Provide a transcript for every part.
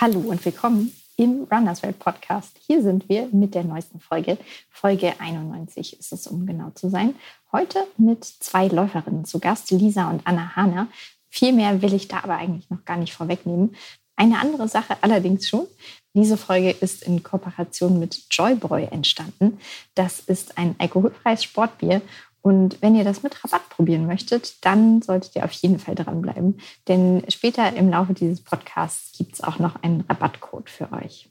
Hallo und willkommen im Runners World Podcast. Hier sind wir mit der neuesten Folge. Folge 91 ist es, um genau zu sein. Heute mit zwei Läuferinnen zu Gast, Lisa und Anna Hahner. Viel mehr will ich da aber eigentlich noch gar nicht vorwegnehmen. Eine andere Sache allerdings schon. Diese Folge ist in Kooperation mit Joybräu entstanden. Das ist ein alkoholfreies Sportbier und wenn ihr das mit Rabatt probieren möchtet, dann solltet ihr auf jeden Fall dranbleiben. Denn später im Laufe dieses Podcasts gibt es auch noch einen Rabattcode für euch.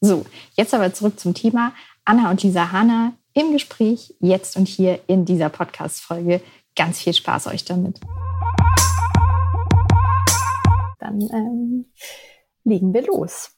So, jetzt aber zurück zum Thema. Anna und Lisa Hanna im Gespräch, jetzt und hier in dieser Podcast-Folge. Ganz viel Spaß euch damit. Dann ähm, legen wir los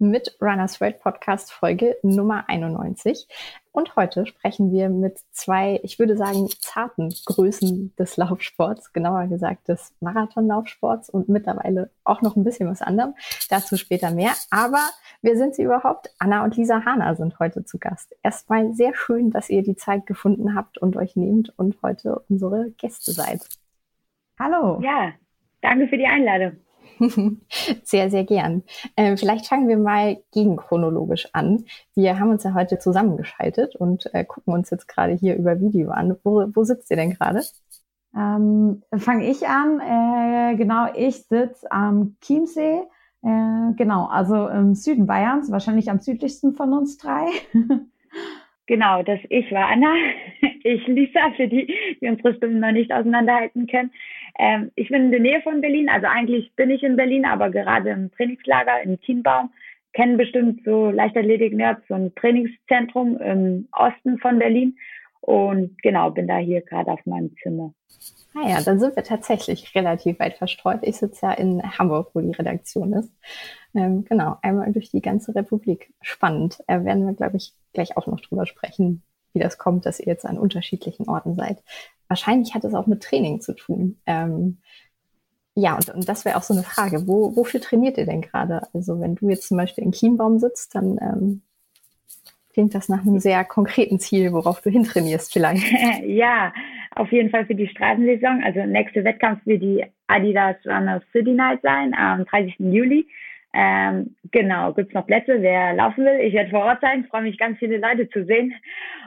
mit Runners World Podcast Folge Nummer 91. Und heute sprechen wir mit zwei, ich würde sagen, zarten Größen des Laufsports, genauer gesagt des Marathonlaufsports und mittlerweile auch noch ein bisschen was anderem. Dazu später mehr. Aber wer sind sie überhaupt? Anna und Lisa Hahner sind heute zu Gast. Erstmal sehr schön, dass ihr die Zeit gefunden habt und euch nehmt und heute unsere Gäste seid. Hallo. Ja, danke für die Einladung. Sehr, sehr gern. Ähm, vielleicht fangen wir mal gegenchronologisch an. Wir haben uns ja heute zusammengeschaltet und äh, gucken uns jetzt gerade hier über Video an. Wo, wo sitzt ihr denn gerade? Ähm, Fange ich an. Äh, genau, ich sitze am Chiemsee. Äh, genau, also im Süden Bayerns, wahrscheinlich am südlichsten von uns drei. Genau, das ich war Anna. Ich Lisa, für die, die unsere Stimmen noch nicht auseinanderhalten können. Ähm, ich bin in der Nähe von Berlin, also eigentlich bin ich in Berlin, aber gerade im Trainingslager in Kienbaum. Kennen bestimmt so Leichtathletik-Nerds, so ein Trainingszentrum im Osten von Berlin. Und genau, bin da hier gerade auf meinem Zimmer. Ah ja, dann sind wir tatsächlich relativ weit verstreut. Ich sitze ja in Hamburg, wo die Redaktion ist. Ähm, genau, einmal durch die ganze Republik. Spannend. Äh, werden wir, glaube ich, gleich auch noch drüber sprechen, wie das kommt, dass ihr jetzt an unterschiedlichen Orten seid. Wahrscheinlich hat es auch mit Training zu tun. Ähm, ja, und, und das wäre auch so eine Frage. Wo, wofür trainiert ihr denn gerade? Also wenn du jetzt zum Beispiel in Chiembaum sitzt, dann ähm, klingt das nach einem sehr konkreten Ziel, worauf du hintrainierst vielleicht. ja, auf jeden Fall für die Straßensaison. Also nächste Wettkampf wird die Adidas Runners City Night sein am 30. Juli. Ähm, genau, gibt's noch Plätze, wer laufen will. Ich werde vor Ort sein, freue mich ganz viele Leute zu sehen.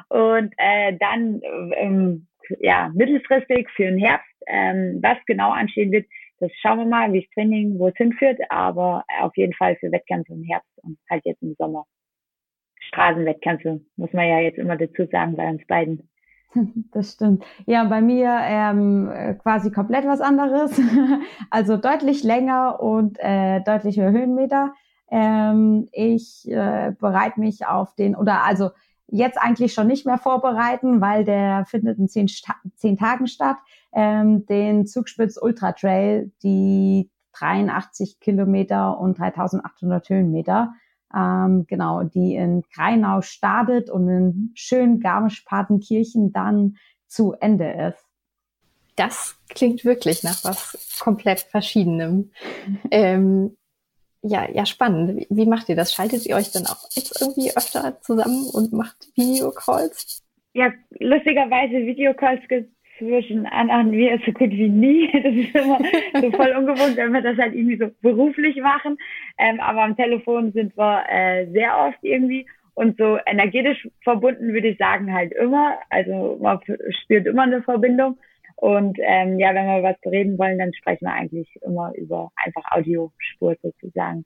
Und äh, dann ähm, ja, mittelfristig für den Herbst, ähm, was genau anstehen wird, das schauen wir mal, wie das Training, wo es hinführt, aber auf jeden Fall für Wettkämpfe im Herbst und halt jetzt im Sommer. Straßenwettkämpfe, muss man ja jetzt immer dazu sagen bei uns beiden. Das stimmt. Ja, bei mir ähm, quasi komplett was anderes. also deutlich länger und äh, deutlich höher Höhenmeter. Ähm, ich äh, bereite mich auf den, oder also jetzt eigentlich schon nicht mehr vorbereiten, weil der findet in zehn, zehn Tagen statt. Ähm, den Zugspitz Ultra Trail, die 83 Kilometer und 3800 Höhenmeter ähm, genau, die in Kreinau startet und in schön Garmisch-Partenkirchen dann zu Ende ist. Das klingt wirklich nach was komplett Verschiedenem. ähm, ja, ja, spannend. Wie, wie, macht ihr das? Schaltet ihr euch dann auch jetzt irgendwie öfter zusammen und macht Videocalls? Ja, lustigerweise Videocalls gibt zwischen Anna und mir so gut wie nie. Das ist immer so voll ungewohnt, wenn wir das halt irgendwie so beruflich machen. Ähm, aber am Telefon sind wir äh, sehr oft irgendwie und so energetisch verbunden würde ich sagen halt immer. Also man spürt immer eine Verbindung. Und ähm, ja, wenn wir was reden wollen, dann sprechen wir eigentlich immer über einfach Audiospur sozusagen.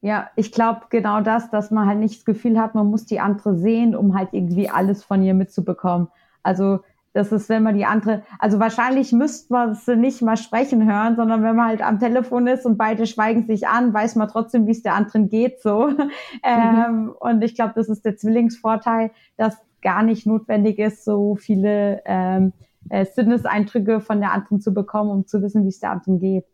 Ja, ich glaube genau das, dass man halt nicht das Gefühl hat, man muss die andere sehen, um halt irgendwie alles von ihr mitzubekommen. Also das ist, wenn man die andere, also wahrscheinlich müsste man sie nicht mal sprechen hören, sondern wenn man halt am Telefon ist und beide schweigen sich an, weiß man trotzdem, wie es der anderen geht, so. Mhm. Ähm, und ich glaube, das ist der Zwillingsvorteil, dass gar nicht notwendig ist, so viele ähm, äh, Sinneseindrücke von der anderen zu bekommen, um zu wissen, wie es der anderen geht.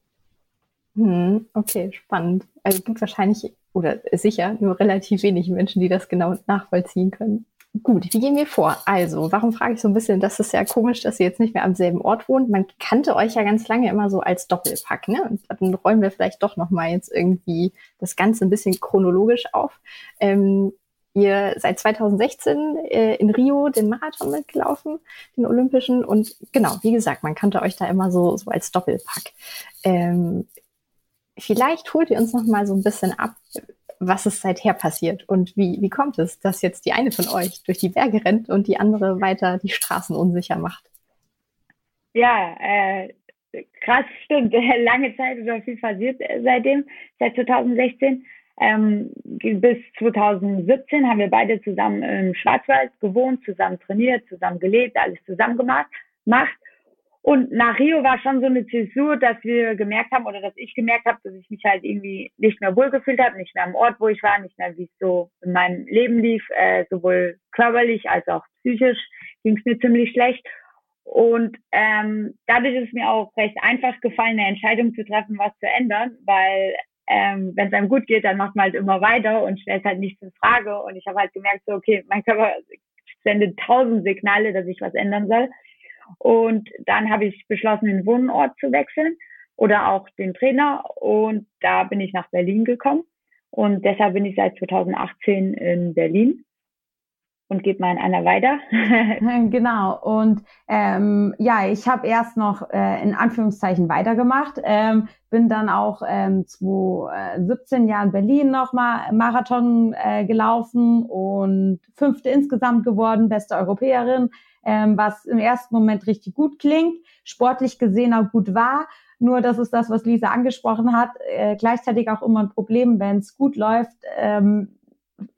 Hm, okay, spannend. Also es gibt wahrscheinlich oder sicher nur relativ wenig Menschen, die das genau nachvollziehen können. Gut, wie gehen wir vor? Also, warum frage ich so ein bisschen, das ist ja komisch, dass ihr jetzt nicht mehr am selben Ort wohnt. Man kannte euch ja ganz lange immer so als Doppelpack, ne? Und dann räumen wir vielleicht doch nochmal jetzt irgendwie das Ganze ein bisschen chronologisch auf. Ähm, ihr seid 2016 äh, in Rio den Marathon mitgelaufen, den Olympischen. Und genau, wie gesagt, man kannte euch da immer so, so als Doppelpack. Ähm, vielleicht holt ihr uns noch mal so ein bisschen ab, was ist seither passiert und wie, wie kommt es, dass jetzt die eine von euch durch die Berge rennt und die andere weiter die Straßen unsicher macht? Ja, äh, krass, stimmt. Lange Zeit ist auch viel passiert seitdem, seit 2016. Ähm, bis 2017 haben wir beide zusammen im Schwarzwald gewohnt, zusammen trainiert, zusammen gelebt, alles zusammen gemacht. Macht. Und nach Rio war schon so eine Zäsur, dass wir gemerkt haben oder dass ich gemerkt habe, dass ich mich halt irgendwie nicht mehr wohlgefühlt habe, nicht mehr am Ort, wo ich war, nicht mehr wie es so in meinem Leben lief, äh, sowohl körperlich als auch psychisch ging es mir ziemlich schlecht. Und ähm, dadurch ist es mir auch recht einfach gefallen, eine Entscheidung zu treffen, was zu ändern, weil ähm, wenn es einem gut geht, dann macht man halt immer weiter und stellt halt nichts in Frage. Und ich habe halt gemerkt, so okay, mein Körper sendet tausend Signale, dass ich was ändern soll. Und dann habe ich beschlossen, den Wohnort zu wechseln oder auch den Trainer. Und da bin ich nach Berlin gekommen. Und deshalb bin ich seit 2018 in Berlin und gebe mal an Anna weiter. genau. Und ähm, ja, ich habe erst noch äh, in Anführungszeichen weitergemacht, ähm, bin dann auch ähm, 2017 Jahren in Berlin nochmal Marathon äh, gelaufen und fünfte insgesamt geworden, beste Europäerin ähm, was im ersten Moment richtig gut klingt, sportlich gesehen auch gut war. Nur das ist das, was Lisa angesprochen hat. Äh, gleichzeitig auch immer ein Problem, wenn es gut läuft, ähm,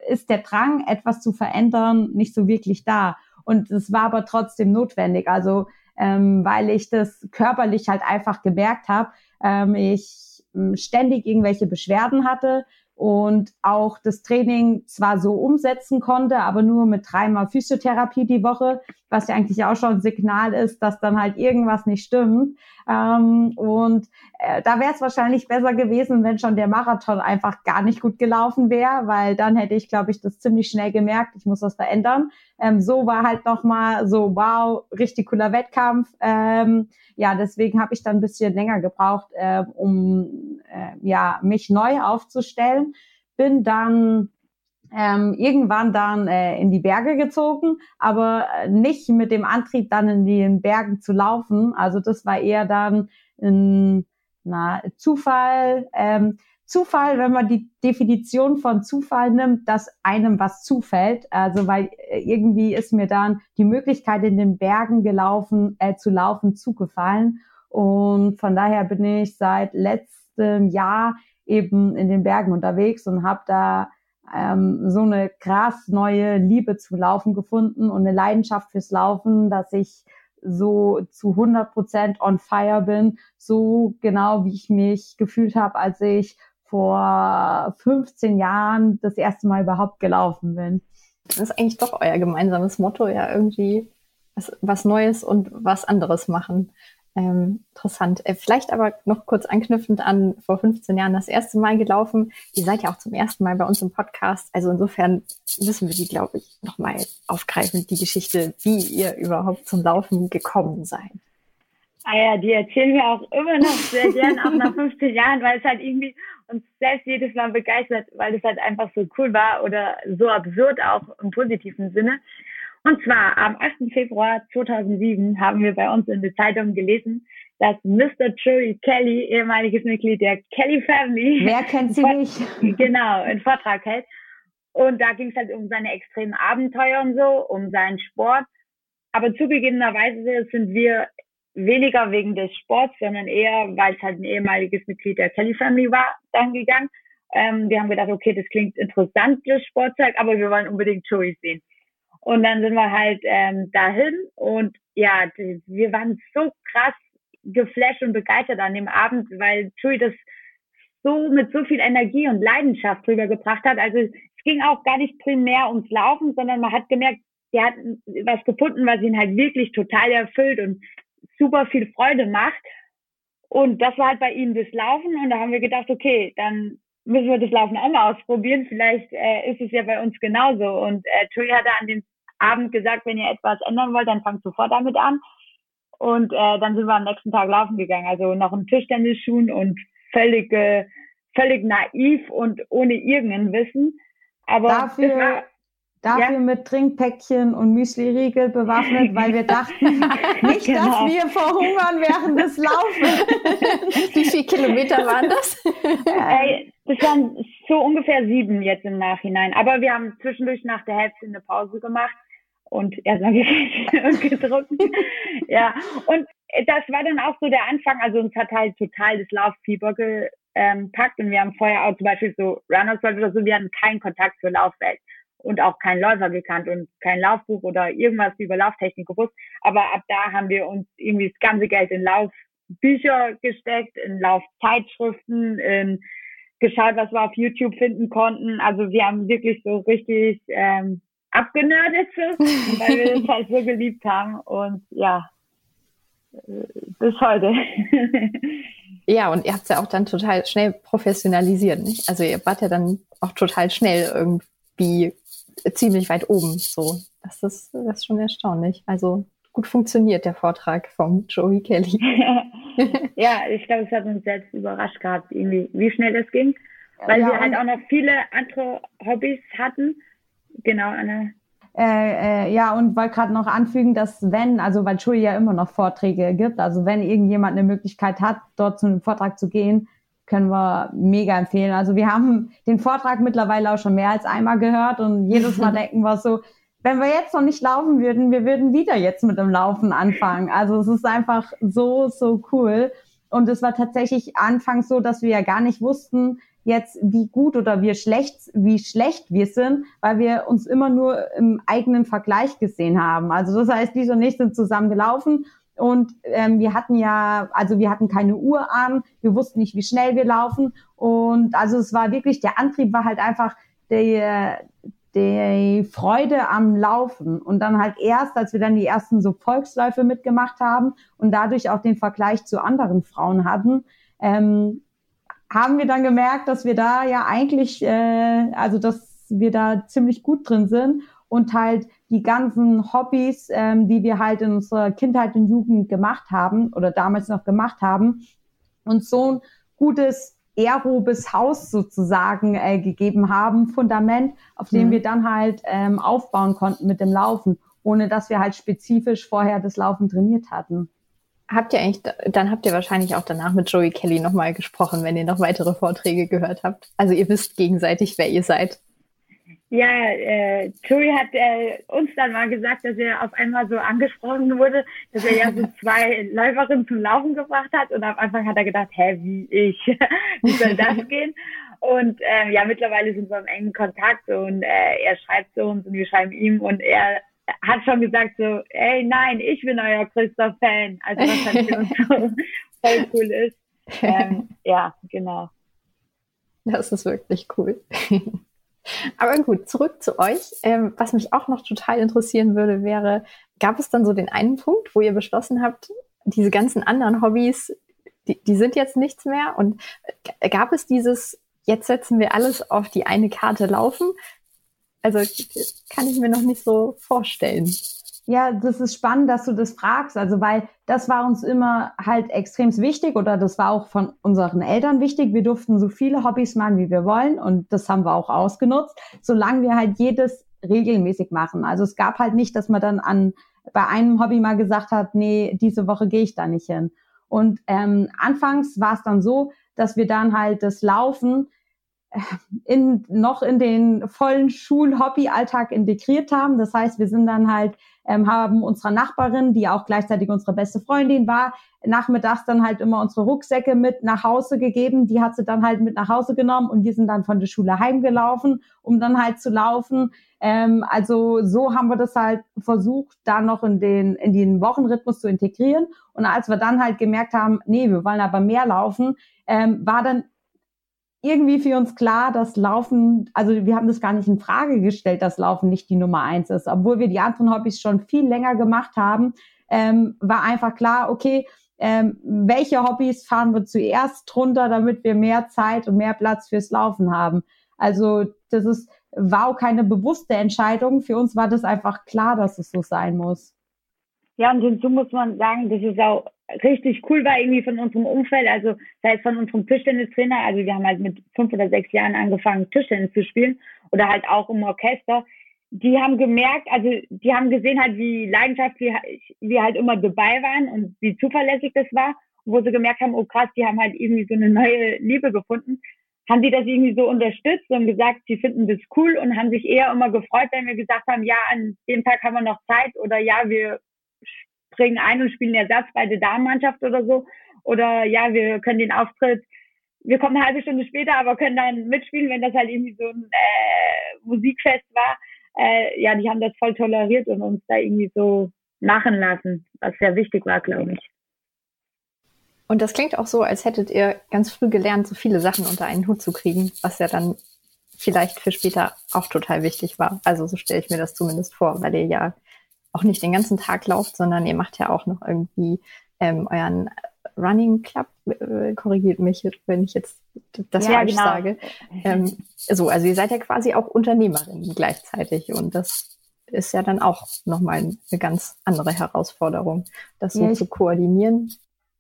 ist der Drang, etwas zu verändern, nicht so wirklich da. Und es war aber trotzdem notwendig. Also ähm, weil ich das körperlich halt einfach gemerkt habe, ähm, ich ähm, ständig irgendwelche Beschwerden hatte, und auch das Training zwar so umsetzen konnte, aber nur mit dreimal Physiotherapie die Woche, was ja eigentlich auch schon ein Signal ist, dass dann halt irgendwas nicht stimmt. Ähm, und äh, da wäre es wahrscheinlich besser gewesen, wenn schon der Marathon einfach gar nicht gut gelaufen wäre, weil dann hätte ich, glaube ich, das ziemlich schnell gemerkt, ich muss das verändern. Ähm, so war halt nochmal so, wow, richtig cooler Wettkampf. Ähm, ja, deswegen habe ich dann ein bisschen länger gebraucht, äh, um äh, ja, mich neu aufzustellen. Bin dann ähm, irgendwann dann äh, in die Berge gezogen, aber nicht mit dem Antrieb, dann in den Bergen zu laufen. Also das war eher dann ein na, Zufall. Ähm, Zufall, wenn man die Definition von Zufall nimmt, dass einem was zufällt. Also weil äh, irgendwie ist mir dann die Möglichkeit in den Bergen gelaufen, äh, zu laufen, zugefallen. Und von daher bin ich seit letztem Jahr eben in den Bergen unterwegs und habe da ähm, so eine krass neue Liebe zu Laufen gefunden und eine Leidenschaft fürs Laufen, dass ich so zu 100 Prozent on fire bin, so genau wie ich mich gefühlt habe, als ich vor 15 Jahren das erste Mal überhaupt gelaufen bin. Das ist eigentlich doch euer gemeinsames Motto, ja, irgendwie was, was Neues und was anderes machen. Ähm, interessant. Äh, vielleicht aber noch kurz anknüpfend an vor 15 Jahren das erste Mal gelaufen. Ihr seid ja auch zum ersten Mal bei uns im Podcast. Also insofern müssen wir die, glaube ich, nochmal aufgreifen, die Geschichte, wie ihr überhaupt zum Laufen gekommen seid. Ah ja, die erzählen wir auch immer noch sehr gern, auch nach 15 Jahren, weil es halt irgendwie uns selbst jedes Mal begeistert, weil es halt einfach so cool war oder so absurd auch im positiven Sinne. Und zwar am 8. Februar 2007 haben wir bei uns in der Zeitung gelesen, dass Mr. Joey Kelly, ehemaliges Mitglied der Kelly Family, wer kennt sie nicht? Genau, einen Vortrag hält. Und da ging es halt um seine extremen Abenteuer und so, um seinen Sport. Aber zugegebenerweise sind wir weniger wegen des Sports, sondern eher, weil es halt ein ehemaliges Mitglied der Kelly Family war, dann gegangen. Ähm, wir haben gedacht, okay, das klingt interessant, das Sportzeug, aber wir wollen unbedingt Joey sehen. Und dann sind wir halt ähm, dahin und ja, wir waren so krass geflasht und begeistert an dem Abend, weil Joey das so mit so viel Energie und Leidenschaft drüber gebracht hat. Also es ging auch gar nicht primär ums Laufen, sondern man hat gemerkt, der hat was gefunden, was ihn halt wirklich total erfüllt und super viel Freude macht. Und das war halt bei ihm das Laufen und da haben wir gedacht, okay, dann müssen wir das Laufen auch mal ausprobieren. Vielleicht äh, ist es ja bei uns genauso. Und äh, Tui hatte an dem Abend gesagt, wenn ihr etwas ändern wollt, dann fangt sofort damit an. Und äh, dann sind wir am nächsten Tag laufen gegangen. Also noch in Tischtennisschuhen und völlig, äh, völlig naiv und ohne irgendein Wissen. Aber dafür, war, dafür ja. mit Trinkpäckchen und Müsli-Riegel bewaffnet, weil wir dachten, nicht, genau. dass wir verhungern während des Laufens. Wie viel Kilometer waren das? äh, das waren so ungefähr sieben jetzt im Nachhinein. Aber wir haben zwischendurch nach der Hälfte eine Pause gemacht und erstmal gegessen und getrunken. ja, und das war dann auch so der Anfang. Also uns hat halt total das Lauffieber gepackt und wir haben vorher auch zum Beispiel so Runners World oder so, wir hatten keinen Kontakt zur Laufwelt und auch keinen Läufer gekannt und kein Laufbuch oder irgendwas über Lauftechnik gewusst. Aber ab da haben wir uns irgendwie das ganze Geld in Laufbücher gesteckt, in Laufzeitschriften, in geschaut, was wir auf YouTube finden konnten. Also wir haben wirklich so richtig ähm, abgenördet, weil wir das halt so geliebt haben. Und ja, bis heute. Ja, und ihr habt es ja auch dann total schnell professionalisiert, nicht? Also ihr wart ja dann auch total schnell irgendwie ziemlich weit oben. So, das ist, das ist schon erstaunlich. Also gut funktioniert der Vortrag vom Joey Kelly. ja, ich glaube, es hat uns selbst überrascht gehabt, irgendwie, wie schnell das ging. Weil ja, wir halt auch noch viele andere Hobbys hatten. Genau, Anne. Äh, äh, ja, und wollte gerade noch anfügen, dass wenn, also weil Schule ja immer noch Vorträge gibt, also wenn irgendjemand eine Möglichkeit hat, dort zu einem Vortrag zu gehen, können wir mega empfehlen. Also wir haben den Vortrag mittlerweile auch schon mehr als einmal gehört und jedes Mal denken wir so, wenn wir jetzt noch nicht laufen würden, wir würden wieder jetzt mit dem Laufen anfangen. Also es ist einfach so, so cool. Und es war tatsächlich anfangs so, dass wir ja gar nicht wussten, jetzt wie gut oder wie schlecht, wie schlecht wir sind, weil wir uns immer nur im eigenen Vergleich gesehen haben. Also das heißt, Lisa und ich sind zusammen gelaufen und ähm, wir hatten ja, also wir hatten keine Uhr an, wir wussten nicht, wie schnell wir laufen. Und also es war wirklich, der Antrieb war halt einfach der, die Freude am Laufen. Und dann halt erst, als wir dann die ersten so Volksläufe mitgemacht haben und dadurch auch den Vergleich zu anderen Frauen hatten, ähm, haben wir dann gemerkt, dass wir da ja eigentlich, äh, also dass wir da ziemlich gut drin sind und halt die ganzen Hobbys, ähm, die wir halt in unserer Kindheit und Jugend gemacht haben oder damals noch gemacht haben, uns so ein gutes aerobes Haus sozusagen äh, gegeben haben, Fundament, auf dem mhm. wir dann halt ähm, aufbauen konnten mit dem Laufen, ohne dass wir halt spezifisch vorher das Laufen trainiert hatten. Habt ihr eigentlich, dann habt ihr wahrscheinlich auch danach mit Joey Kelly nochmal gesprochen, wenn ihr noch weitere Vorträge gehört habt. Also ihr wisst gegenseitig, wer ihr seid. Ja, äh, Joey hat äh, uns dann mal gesagt, dass er auf einmal so angesprochen wurde, dass er ja so zwei Läuferinnen zum Laufen gebracht hat und am Anfang hat er gedacht, hä, wie ich, wie soll das gehen? Und äh, ja, mittlerweile sind wir im engen Kontakt und äh, er schreibt zu uns und wir schreiben ihm und er hat schon gesagt so, ey, nein, ich bin euer größter Fan. Also was halt für uns so voll cool ist. Ähm, ja, genau. Das ist wirklich cool. Aber gut, zurück zu euch. Ähm, was mich auch noch total interessieren würde, wäre, gab es dann so den einen Punkt, wo ihr beschlossen habt, diese ganzen anderen Hobbys, die, die sind jetzt nichts mehr? Und gab es dieses, jetzt setzen wir alles auf die eine Karte laufen? Also kann ich mir noch nicht so vorstellen. Ja, das ist spannend, dass du das fragst. Also, weil das war uns immer halt extrem wichtig oder das war auch von unseren Eltern wichtig. Wir durften so viele Hobbys machen, wie wir wollen und das haben wir auch ausgenutzt, solange wir halt jedes regelmäßig machen. Also es gab halt nicht, dass man dann an bei einem Hobby mal gesagt hat, nee, diese Woche gehe ich da nicht hin. Und ähm, anfangs war es dann so, dass wir dann halt das Laufen in, noch in den vollen Schul-Hobby-Alltag integriert haben. Das heißt, wir sind dann halt, ähm, haben unserer Nachbarin, die auch gleichzeitig unsere beste Freundin war, nachmittags dann halt immer unsere Rucksäcke mit nach Hause gegeben. Die hat sie dann halt mit nach Hause genommen und wir sind dann von der Schule heimgelaufen, um dann halt zu laufen. Ähm, also so haben wir das halt versucht, da noch in den, in den Wochenrhythmus zu integrieren. Und als wir dann halt gemerkt haben, nee, wir wollen aber mehr laufen, ähm, war dann irgendwie für uns klar, dass Laufen, also wir haben das gar nicht in Frage gestellt, dass Laufen nicht die Nummer eins ist. Obwohl wir die anderen Hobbys schon viel länger gemacht haben, ähm, war einfach klar, okay, ähm, welche Hobbys fahren wir zuerst drunter, damit wir mehr Zeit und mehr Platz fürs Laufen haben. Also das ist, war auch keine bewusste Entscheidung. Für uns war das einfach klar, dass es so sein muss. Ja, und hinzu muss man sagen, das ist auch richtig cool war irgendwie von unserem Umfeld, also sei es von unserem Tischtennistrainer, also wir haben halt mit fünf oder sechs Jahren angefangen, Tischtennis zu spielen oder halt auch im Orchester. Die haben gemerkt, also die haben gesehen halt, wie Leidenschaft wir, wir halt immer dabei waren und wie zuverlässig das war. wo sie gemerkt haben, oh krass, die haben halt irgendwie so eine neue Liebe gefunden, haben die das irgendwie so unterstützt und gesagt, sie finden das cool und haben sich eher immer gefreut, wenn wir gesagt haben, ja, an dem Tag haben wir noch Zeit oder ja, wir springen ein und spielen Ersatz bei der Damenmannschaft oder so. Oder ja, wir können den Auftritt, wir kommen eine halbe Stunde später, aber können dann mitspielen, wenn das halt irgendwie so ein äh, Musikfest war. Äh, ja, die haben das voll toleriert und uns da irgendwie so machen lassen, was sehr wichtig war, glaube ich. Und das klingt auch so, als hättet ihr ganz früh gelernt, so viele Sachen unter einen Hut zu kriegen, was ja dann vielleicht für später auch total wichtig war. Also so stelle ich mir das zumindest vor, weil ihr ja auch nicht den ganzen Tag lauft, sondern ihr macht ja auch noch irgendwie ähm, euren Running Club, äh, korrigiert mich, wenn ich jetzt das ja, falsch genau. sage. Ähm, so, also ihr seid ja quasi auch Unternehmerin gleichzeitig und das ist ja dann auch nochmal eine ganz andere Herausforderung, das so ja, zu koordinieren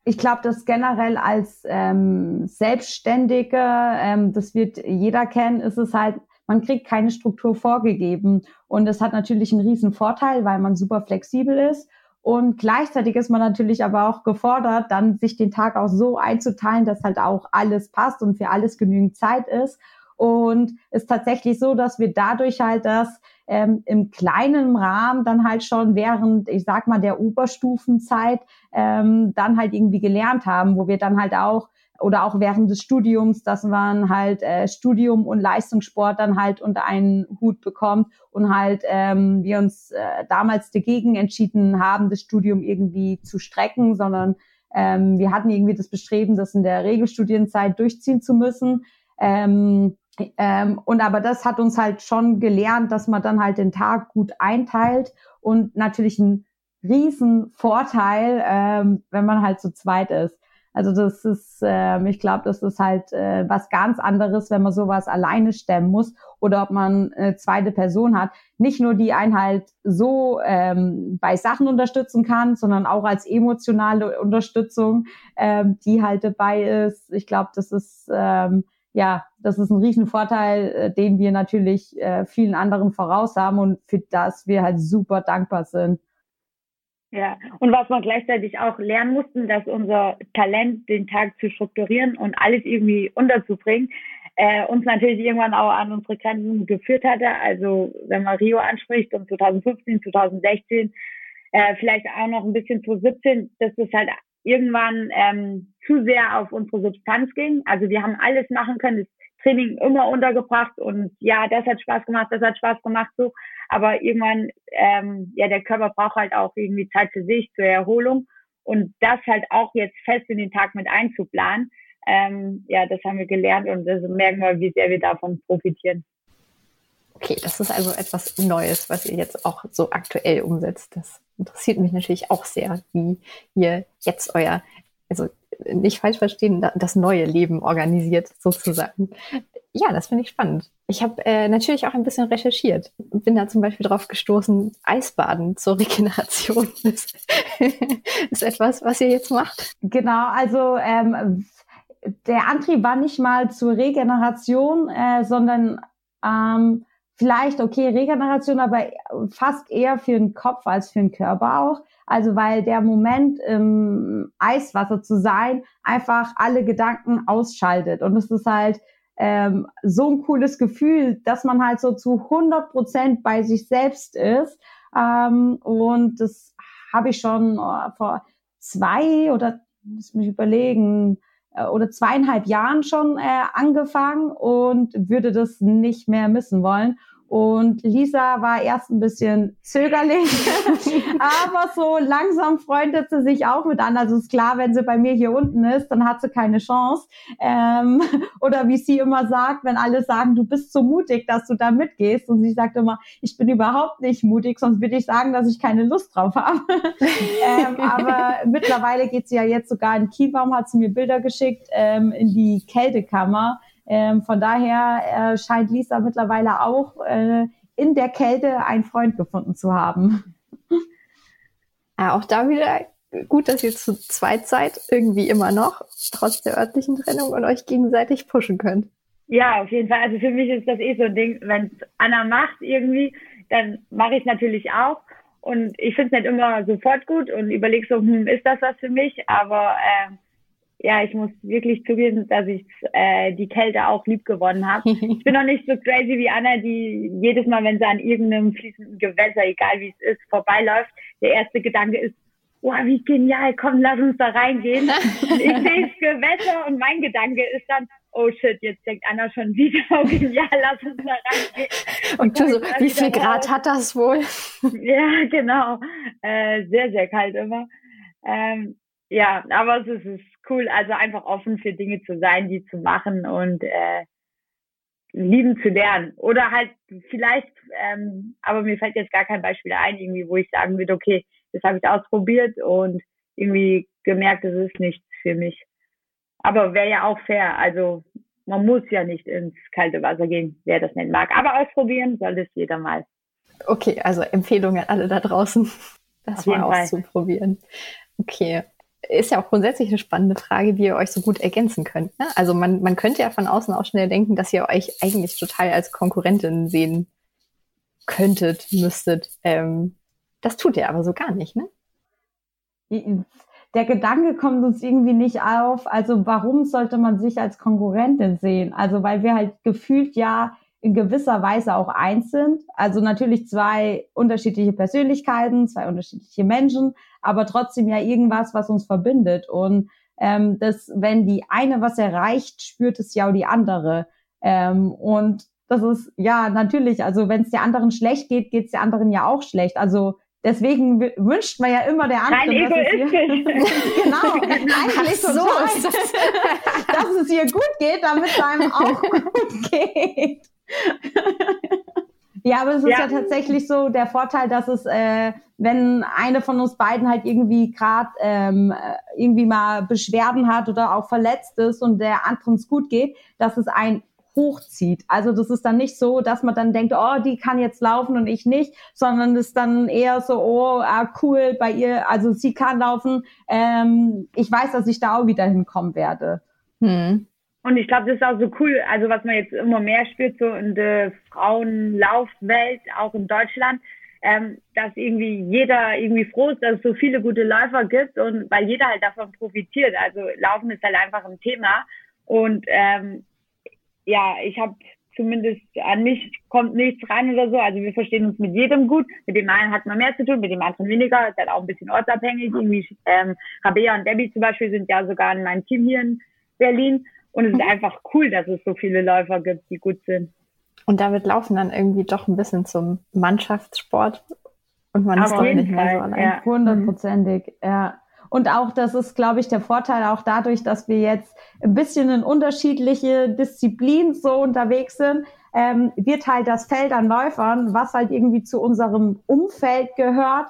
ich glaube, das generell als ähm, Selbstständige, ähm, das wird jeder kennen, ist es halt, man kriegt keine Struktur vorgegeben. Und es hat natürlich einen riesen Vorteil, weil man super flexibel ist. Und gleichzeitig ist man natürlich aber auch gefordert, dann sich den Tag auch so einzuteilen, dass halt auch alles passt und für alles genügend Zeit ist. Und ist tatsächlich so, dass wir dadurch halt das ähm, im kleinen Rahmen dann halt schon während, ich sag mal, der Oberstufenzeit ähm, dann halt irgendwie gelernt haben, wo wir dann halt auch oder auch während des Studiums, dass man halt äh, Studium und Leistungssport dann halt unter einen Hut bekommt und halt ähm, wir uns äh, damals dagegen entschieden haben, das Studium irgendwie zu strecken, sondern ähm, wir hatten irgendwie das Bestreben, das in der Regelstudienzeit durchziehen zu müssen. Ähm, ähm, und aber das hat uns halt schon gelernt, dass man dann halt den Tag gut einteilt und natürlich ein riesen Vorteil, ähm, wenn man halt zu zweit ist. Also das ist, ähm, ich glaube, das ist halt äh, was ganz anderes, wenn man sowas alleine stemmen muss oder ob man eine zweite Person hat. Nicht nur die einen halt so ähm, bei Sachen unterstützen kann, sondern auch als emotionale Unterstützung, ähm, die halt dabei ist. Ich glaube, das ist ähm, ja, das ist ein Riesenvorteil, äh, den wir natürlich äh, vielen anderen voraus haben und für das wir halt super dankbar sind. Ja, und was wir gleichzeitig auch lernen mussten, dass unser Talent, den Tag zu strukturieren und alles irgendwie unterzubringen, äh, uns natürlich irgendwann auch an unsere Grenzen geführt hatte. Also wenn man Rio anspricht und 2015, 2016, äh, vielleicht auch noch ein bisschen 2017, dass das halt irgendwann ähm, zu sehr auf unsere Substanz ging. Also wir haben alles machen können, das Training immer untergebracht und ja, das hat Spaß gemacht, das hat Spaß gemacht so. Aber irgendwann, ähm, ja, der Körper braucht halt auch irgendwie Zeit für sich, zur Erholung. Und das halt auch jetzt fest in den Tag mit einzuplanen, ähm, ja, das haben wir gelernt und das merken wir, wie sehr wir davon profitieren. Okay, das ist also etwas Neues, was ihr jetzt auch so aktuell umsetzt. Das interessiert mich natürlich auch sehr, wie ihr jetzt euer, also nicht falsch verstehen, das neue Leben organisiert sozusagen. Ja, das finde ich spannend. Ich habe äh, natürlich auch ein bisschen recherchiert. Bin da zum Beispiel drauf gestoßen, Eisbaden zur Regeneration ist, ist etwas, was ihr jetzt macht. Genau, also ähm, der Antrieb war nicht mal zur Regeneration, äh, sondern ähm, vielleicht, okay, Regeneration, aber fast eher für den Kopf als für den Körper auch. Also weil der Moment im Eiswasser zu sein einfach alle Gedanken ausschaltet. Und es ist halt ähm, so ein cooles Gefühl, dass man halt so zu 100 Prozent bei sich selbst ist. Ähm, und das habe ich schon oh, vor zwei oder, muss mich überlegen, äh, oder zweieinhalb Jahren schon äh, angefangen und würde das nicht mehr missen wollen. Und Lisa war erst ein bisschen zögerlich, aber so langsam freundet sie sich auch mit an. Also ist klar, wenn sie bei mir hier unten ist, dann hat sie keine Chance. Ähm, oder wie sie immer sagt, wenn alle sagen, du bist so mutig, dass du da mitgehst. Und sie sagt immer, ich bin überhaupt nicht mutig, sonst würde ich sagen, dass ich keine Lust drauf habe. ähm, aber mittlerweile geht sie ja jetzt sogar in Kielbaum, hat sie mir Bilder geschickt, ähm, in die Kältekammer ähm, von daher äh, scheint Lisa mittlerweile auch äh, in der Kälte einen Freund gefunden zu haben. Ja, auch da wieder gut, dass ihr zu zweit seid, irgendwie immer noch, trotz der örtlichen Trennung und euch gegenseitig pushen könnt. Ja, auf jeden Fall. Also für mich ist das eh so ein Ding, wenn Anna macht irgendwie, dann mache ich es natürlich auch. Und ich finde es nicht immer sofort gut und überlege so, hm, ist das was für mich? Aber äh, ja, ich muss wirklich zugeben, dass ich äh, die Kälte auch lieb gewonnen habe. ich bin noch nicht so crazy wie Anna, die jedes Mal, wenn sie an irgendeinem fließenden Gewässer, egal wie es ist, vorbeiläuft, der erste Gedanke ist, wow, wie genial, komm, lass uns da reingehen. ich sehe das Gewässer und mein Gedanke ist dann, oh shit, jetzt denkt Anna schon wieder, oh genial, lass uns da reingehen. Und, und du so, wie viel Grad raus. hat das wohl? ja, genau. Äh, sehr, sehr kalt immer. Ähm, ja, aber es ist cool, also einfach offen für Dinge zu sein, die zu machen und äh, lieben zu lernen. Oder halt vielleicht, ähm, aber mir fällt jetzt gar kein Beispiel ein, irgendwie, wo ich sagen würde, okay, das habe ich ausprobiert und irgendwie gemerkt, es ist nichts für mich. Aber wäre ja auch fair. Also man muss ja nicht ins kalte Wasser gehen, wer das nicht mag. Aber ausprobieren soll das jeder mal. Okay, also Empfehlung an alle da draußen, das Auf mal auszuprobieren. Okay. Ist ja auch grundsätzlich eine spannende Frage, wie ihr euch so gut ergänzen könnt. Ne? Also man, man könnte ja von außen auch schnell denken, dass ihr euch eigentlich total als Konkurrentin sehen könntet, müsstet. Ähm, das tut ihr aber so gar nicht, ne? Der Gedanke kommt uns irgendwie nicht auf. Also warum sollte man sich als Konkurrentin sehen? Also weil wir halt gefühlt ja in gewisser Weise auch eins sind. Also natürlich zwei unterschiedliche Persönlichkeiten, zwei unterschiedliche Menschen, aber trotzdem ja irgendwas, was uns verbindet. Und ähm, das, wenn die eine was erreicht, spürt es ja auch die andere. Ähm, und das ist ja natürlich, also wenn es der anderen schlecht geht, geht es der anderen ja auch schlecht. Also Deswegen wünscht man ja immer der anderen, dass es ihr, genau, eigentlich so, total, dass es ihr gut geht, damit es einem auch gut geht. ja, aber es ist ja. ja. tatsächlich so der Vorteil, dass es, äh, wenn eine von uns beiden halt irgendwie gerade ähm, irgendwie mal Beschwerden hat oder auch verletzt ist und der anderen es gut geht, dass es ein hochzieht. Also das ist dann nicht so, dass man dann denkt, oh, die kann jetzt laufen und ich nicht, sondern es ist dann eher so, oh, ah, cool, bei ihr, also sie kann laufen. Ähm, ich weiß, dass ich da auch wieder hinkommen werde. Hm. Und ich glaube, das ist auch so cool, also was man jetzt immer mehr spürt, so in der Frauenlaufwelt, auch in Deutschland, ähm, dass irgendwie jeder irgendwie froh ist, dass es so viele gute Läufer gibt und weil jeder halt davon profitiert. Also Laufen ist halt einfach ein Thema. Und ähm, ja, ich habe zumindest an mich kommt nichts rein oder so. Also wir verstehen uns mit jedem gut. Mit dem einen hat man mehr zu tun, mit dem anderen weniger. Ist halt auch ein bisschen ortsabhängig. Irgendwie ähm, Rabea und Debbie zum Beispiel sind ja sogar in meinem Team hier in Berlin. Und es ist einfach cool, dass es so viele Läufer gibt, die gut sind. Und damit Laufen dann irgendwie doch ein bisschen zum Mannschaftssport. Und man ist doch nicht mehr so allein. Ja. Hundertprozentig, ja. Und auch, das ist, glaube ich, der Vorteil auch dadurch, dass wir jetzt ein bisschen in unterschiedliche Disziplinen so unterwegs sind, ähm, wird halt das Feld an Läufern, was halt irgendwie zu unserem Umfeld gehört,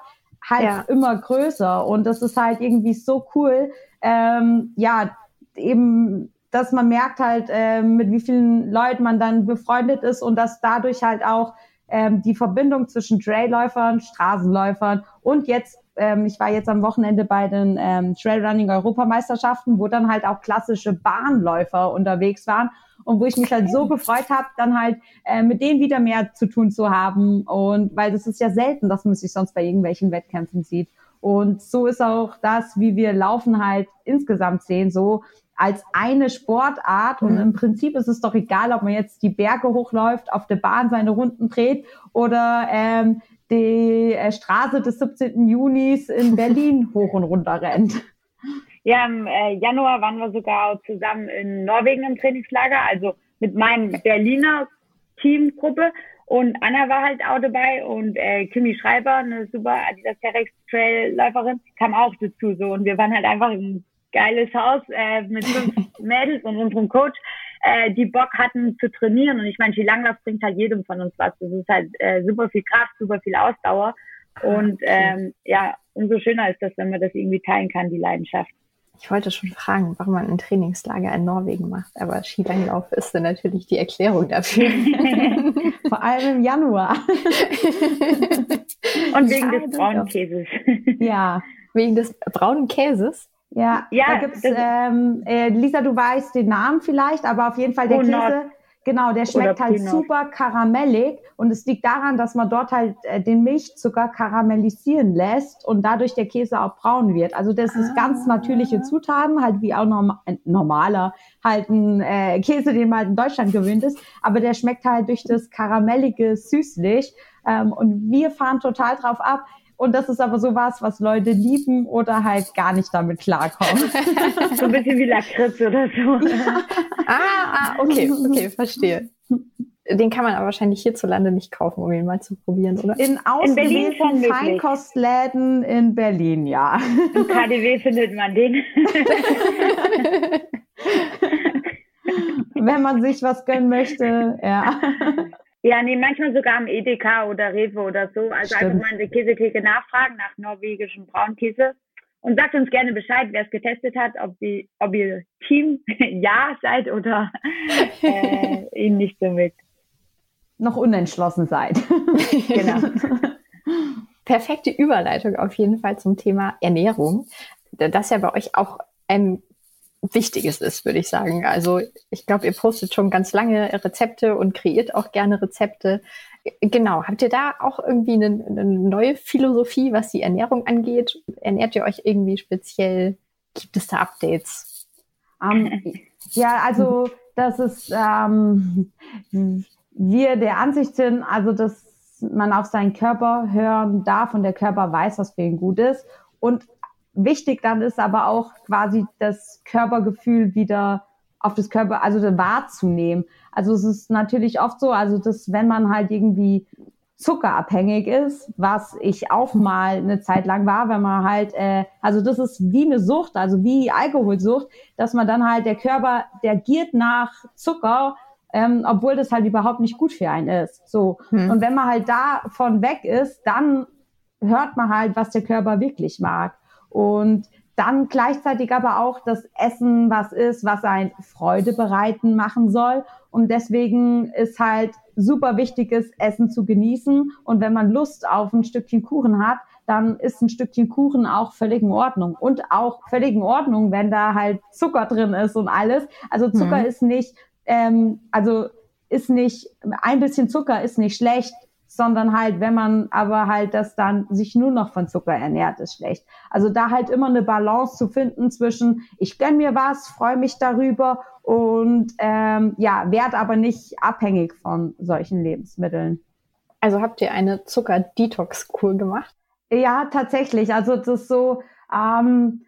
halt ja. immer größer. Und das ist halt irgendwie so cool, ähm, ja, eben, dass man merkt halt, äh, mit wie vielen Leuten man dann befreundet ist und dass dadurch halt auch ähm, die Verbindung zwischen Trailläufern, Straßenläufern und jetzt ähm, ich war jetzt am Wochenende bei den ähm, Trailrunning Europameisterschaften, wo dann halt auch klassische Bahnläufer unterwegs waren und wo ich mich halt so gefreut habe, dann halt äh, mit denen wieder mehr zu tun zu haben und weil das ist ja selten, dass man sich sonst bei irgendwelchen Wettkämpfen sieht. Und so ist auch das, wie wir Laufen halt insgesamt sehen, so als eine Sportart. Und mhm. im Prinzip ist es doch egal, ob man jetzt die Berge hochläuft, auf der Bahn seine Runden dreht oder ähm, die äh, Straße des 17. Junis in Berlin hoch und runter rennt. Ja, im äh, Januar waren wir sogar zusammen in Norwegen im Trainingslager, also mit meinem Berliner Teamgruppe. Und Anna war halt auch dabei und äh, Kimi Schreiber, eine super Adidas Terex Trail-Läuferin, kam auch dazu. So. Und wir waren halt einfach ein geiles Haus äh, mit fünf Mädels und unserem Coach äh, die Bock hatten zu trainieren. Und ich meine, Skilanglauf bringt halt jedem von uns was. Das ist halt äh, super viel Kraft, super viel Ausdauer. Und ähm, ja, umso schöner ist das, wenn man das irgendwie teilen kann, die Leidenschaft. Ich wollte schon fragen, warum man ein Trainingslager in Norwegen macht, aber Skilanglauf ist dann natürlich die Erklärung dafür. Vor allem im Januar. Und wegen des braunen Käses. Ja. Wegen des braunen Käses? Ja, ja da gibt's, ähm, äh, Lisa, du weißt den Namen vielleicht, aber auf jeden Fall der Käse. Genau, der schmeckt halt super karamellig und es liegt daran, dass man dort halt äh, den Milchzucker karamellisieren lässt und dadurch der Käse auch braun wird. Also das ist ah. ganz natürliche Zutaten, halt wie auch norm ein normaler halt ein äh, Käse, den man halt in Deutschland gewöhnt ist, aber der schmeckt halt durch das karamellige süßlich ähm, und wir fahren total drauf ab. Und das ist aber sowas, was Leute lieben oder halt gar nicht damit klarkommen. so ein bisschen wie Lakritz oder so. Ja. Ah, ah, okay, okay, verstehe. Den kann man aber wahrscheinlich hierzulande nicht kaufen, um ihn mal zu probieren, oder? In ausgewählten Feinkostläden in Berlin, ja. Im KDW findet man den. Wenn man sich was gönnen möchte, ja. Ja, nee, manchmal sogar am Edeka oder Rewe oder so. Also Stimmt. einfach mal in der Käsetheke nachfragen nach norwegischem Braunkäse. Und sagt uns gerne Bescheid, wer es getestet hat, ob, die, ob ihr Team Ja seid oder äh, ihn nicht so mit. Noch unentschlossen seid. genau. Perfekte Überleitung auf jeden Fall zum Thema Ernährung. Das ja bei euch auch ein Wichtiges ist, würde ich sagen. Also ich glaube, ihr postet schon ganz lange Rezepte und kreiert auch gerne Rezepte. Genau, habt ihr da auch irgendwie eine, eine neue Philosophie, was die Ernährung angeht? Ernährt ihr euch irgendwie speziell? Gibt es da Updates? Um, ähm, ja, also das ist ähm, wir der Ansicht sind, also dass man auf seinen Körper hören darf und der Körper weiß, was für ihn gut ist. Und Wichtig dann ist aber auch quasi das Körpergefühl wieder auf das Körper, also wahrzunehmen. Also es ist natürlich oft so, also dass wenn man halt irgendwie zuckerabhängig ist, was ich auch mal eine Zeit lang war, wenn man halt, äh, also das ist wie eine Sucht, also wie Alkoholsucht, dass man dann halt der Körper, der giert nach Zucker, ähm, obwohl das halt überhaupt nicht gut für einen ist. So hm. und wenn man halt davon weg ist, dann hört man halt, was der Körper wirklich mag. Und dann gleichzeitig aber auch das Essen, was ist, was ein Freude bereiten machen soll. Und deswegen ist halt super wichtiges Essen zu genießen. Und wenn man Lust auf ein Stückchen Kuchen hat, dann ist ein Stückchen Kuchen auch völlig in Ordnung. Und auch völlig in Ordnung, wenn da halt Zucker drin ist und alles. Also Zucker mhm. ist nicht, ähm, also ist nicht, ein bisschen Zucker ist nicht schlecht sondern halt, wenn man aber halt das dann sich nur noch von Zucker ernährt, ist schlecht. Also da halt immer eine Balance zu finden zwischen, ich gönn mir was, freue mich darüber und ähm, ja, werd aber nicht abhängig von solchen Lebensmitteln. Also habt ihr eine Zucker-Detox-Kur gemacht? Ja, tatsächlich. Also das so, ähm,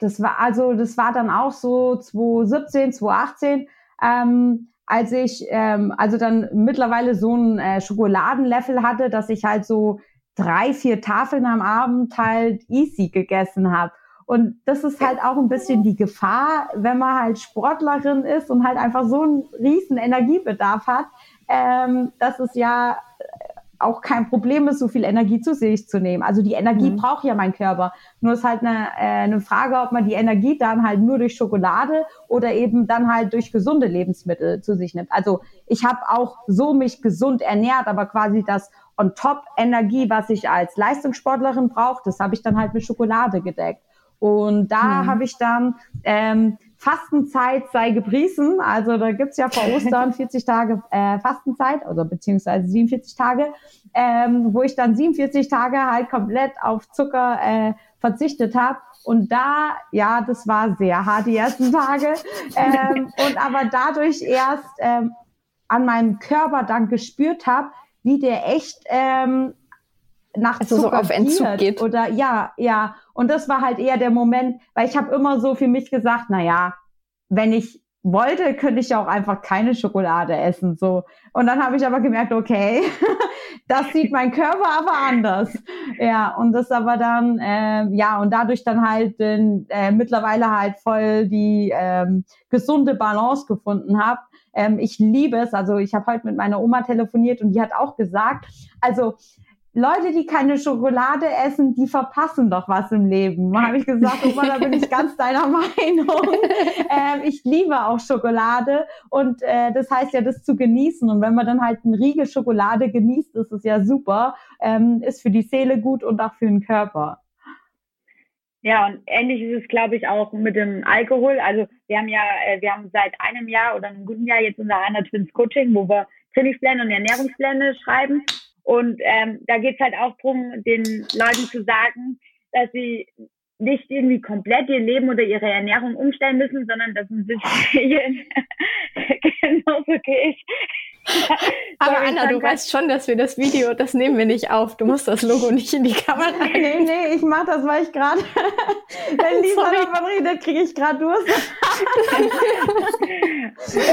das war also das war dann auch so 2017, 2018. Ähm, als ich ähm, also dann mittlerweile so ein äh, Schokoladenlevel hatte, dass ich halt so drei, vier Tafeln am Abend halt easy gegessen habe. Und das ist halt auch ein bisschen die Gefahr, wenn man halt Sportlerin ist und halt einfach so einen riesen Energiebedarf hat, ähm, dass es ja auch kein Problem ist, so viel Energie zu sich zu nehmen. Also die Energie mhm. braucht ja mein Körper. Nur ist halt eine, äh, eine Frage, ob man die Energie dann halt nur durch Schokolade oder eben dann halt durch gesunde Lebensmittel zu sich nimmt. Also ich habe auch so mich gesund ernährt, aber quasi das on top Energie, was ich als Leistungssportlerin brauche, das habe ich dann halt mit Schokolade gedeckt. Und da mhm. habe ich dann ähm, Fastenzeit sei gepriesen. Also da gibt's ja vor Ostern 40 Tage äh, Fastenzeit, also beziehungsweise 47 Tage, ähm, wo ich dann 47 Tage halt komplett auf Zucker äh, verzichtet habe. Und da, ja, das war sehr hart die ersten Tage. Ähm, und aber dadurch erst ähm, an meinem Körper dann gespürt habe, wie der echt ähm, nach also Zucker so auf Entzug geht. Oder ja, ja. Und das war halt eher der Moment, weil ich habe immer so für mich gesagt, na ja, wenn ich wollte, könnte ich auch einfach keine Schokolade essen. So. Und dann habe ich aber gemerkt, okay, das sieht mein Körper aber anders. Ja, und das aber dann, äh, ja, und dadurch dann halt äh, mittlerweile halt voll die ähm, gesunde Balance gefunden habe. Ähm, ich liebe es. Also ich habe heute mit meiner Oma telefoniert und die hat auch gesagt, also Leute, die keine Schokolade essen, die verpassen doch was im Leben. Da habe ich gesagt, oh da bin ich ganz deiner Meinung. Ähm, ich liebe auch Schokolade und äh, das heißt ja, das zu genießen. Und wenn man dann halt eine Riegel Schokolade genießt, ist es ja super. Ähm, ist für die Seele gut und auch für den Körper. Ja, und ähnlich ist es, glaube ich, auch mit dem Alkohol. Also wir haben ja, äh, wir haben seit einem Jahr oder einem guten Jahr jetzt unser 100 Twins Coaching, wo wir Trainingspläne und Ernährungspläne schreiben. Und ähm, da geht's halt auch drum, den Leuten zu sagen, dass sie nicht irgendwie komplett ihr Leben oder ihre Ernährung umstellen müssen, sondern dass ein bisschen genauso geht. Aber Anna, du weißt schon, dass wir das Video, das nehmen wir nicht auf. Du musst das Logo nicht in die Kamera. Nee, nee, ich mach das, weil ich gerade, wenn Lisa davon redet, kriege ich gerade Durst.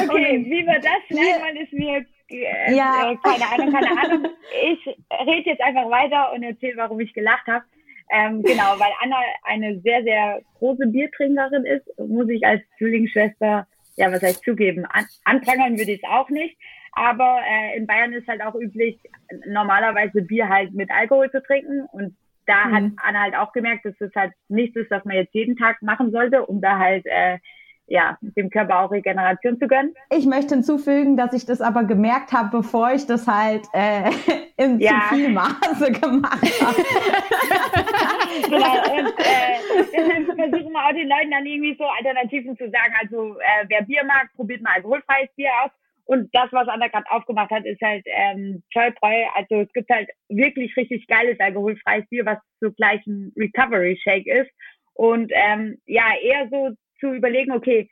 okay, wie wir das nennen, ist mir äh, ja. Äh, keine Ahnung, keine Ahnung. Ich rede jetzt einfach weiter und erzähle, warum ich gelacht habe. Ähm, genau, weil Anna eine sehr, sehr große Biertrinkerin ist, muss ich als Zwillingsschwester, ja, was heißt zugeben, an, anprangern würde ich es auch nicht. Aber äh, in Bayern ist halt auch üblich, normalerweise Bier halt mit Alkohol zu trinken. Und da mhm. hat Anna halt auch gemerkt, dass das halt nichts ist, was man jetzt jeden Tag machen sollte, um da halt äh, ja, dem Körper auch Regeneration zu gönnen. Ich möchte hinzufügen, dass ich das aber gemerkt habe, bevor ich das halt äh, im ja. zu viel Maße gemacht habe. genau, und äh, versuchen wir auch den Leuten dann irgendwie so Alternativen zu sagen. Also äh, wer Bier mag, probiert mal alkoholfreies Bier aus. Und das, was Anna gerade aufgemacht hat, ist halt ähm, Zollbräu. Also es gibt halt wirklich richtig geiles alkoholfreies Bier, was zugleich ein Recovery Shake ist. Und ähm, ja, eher so zu überlegen, okay,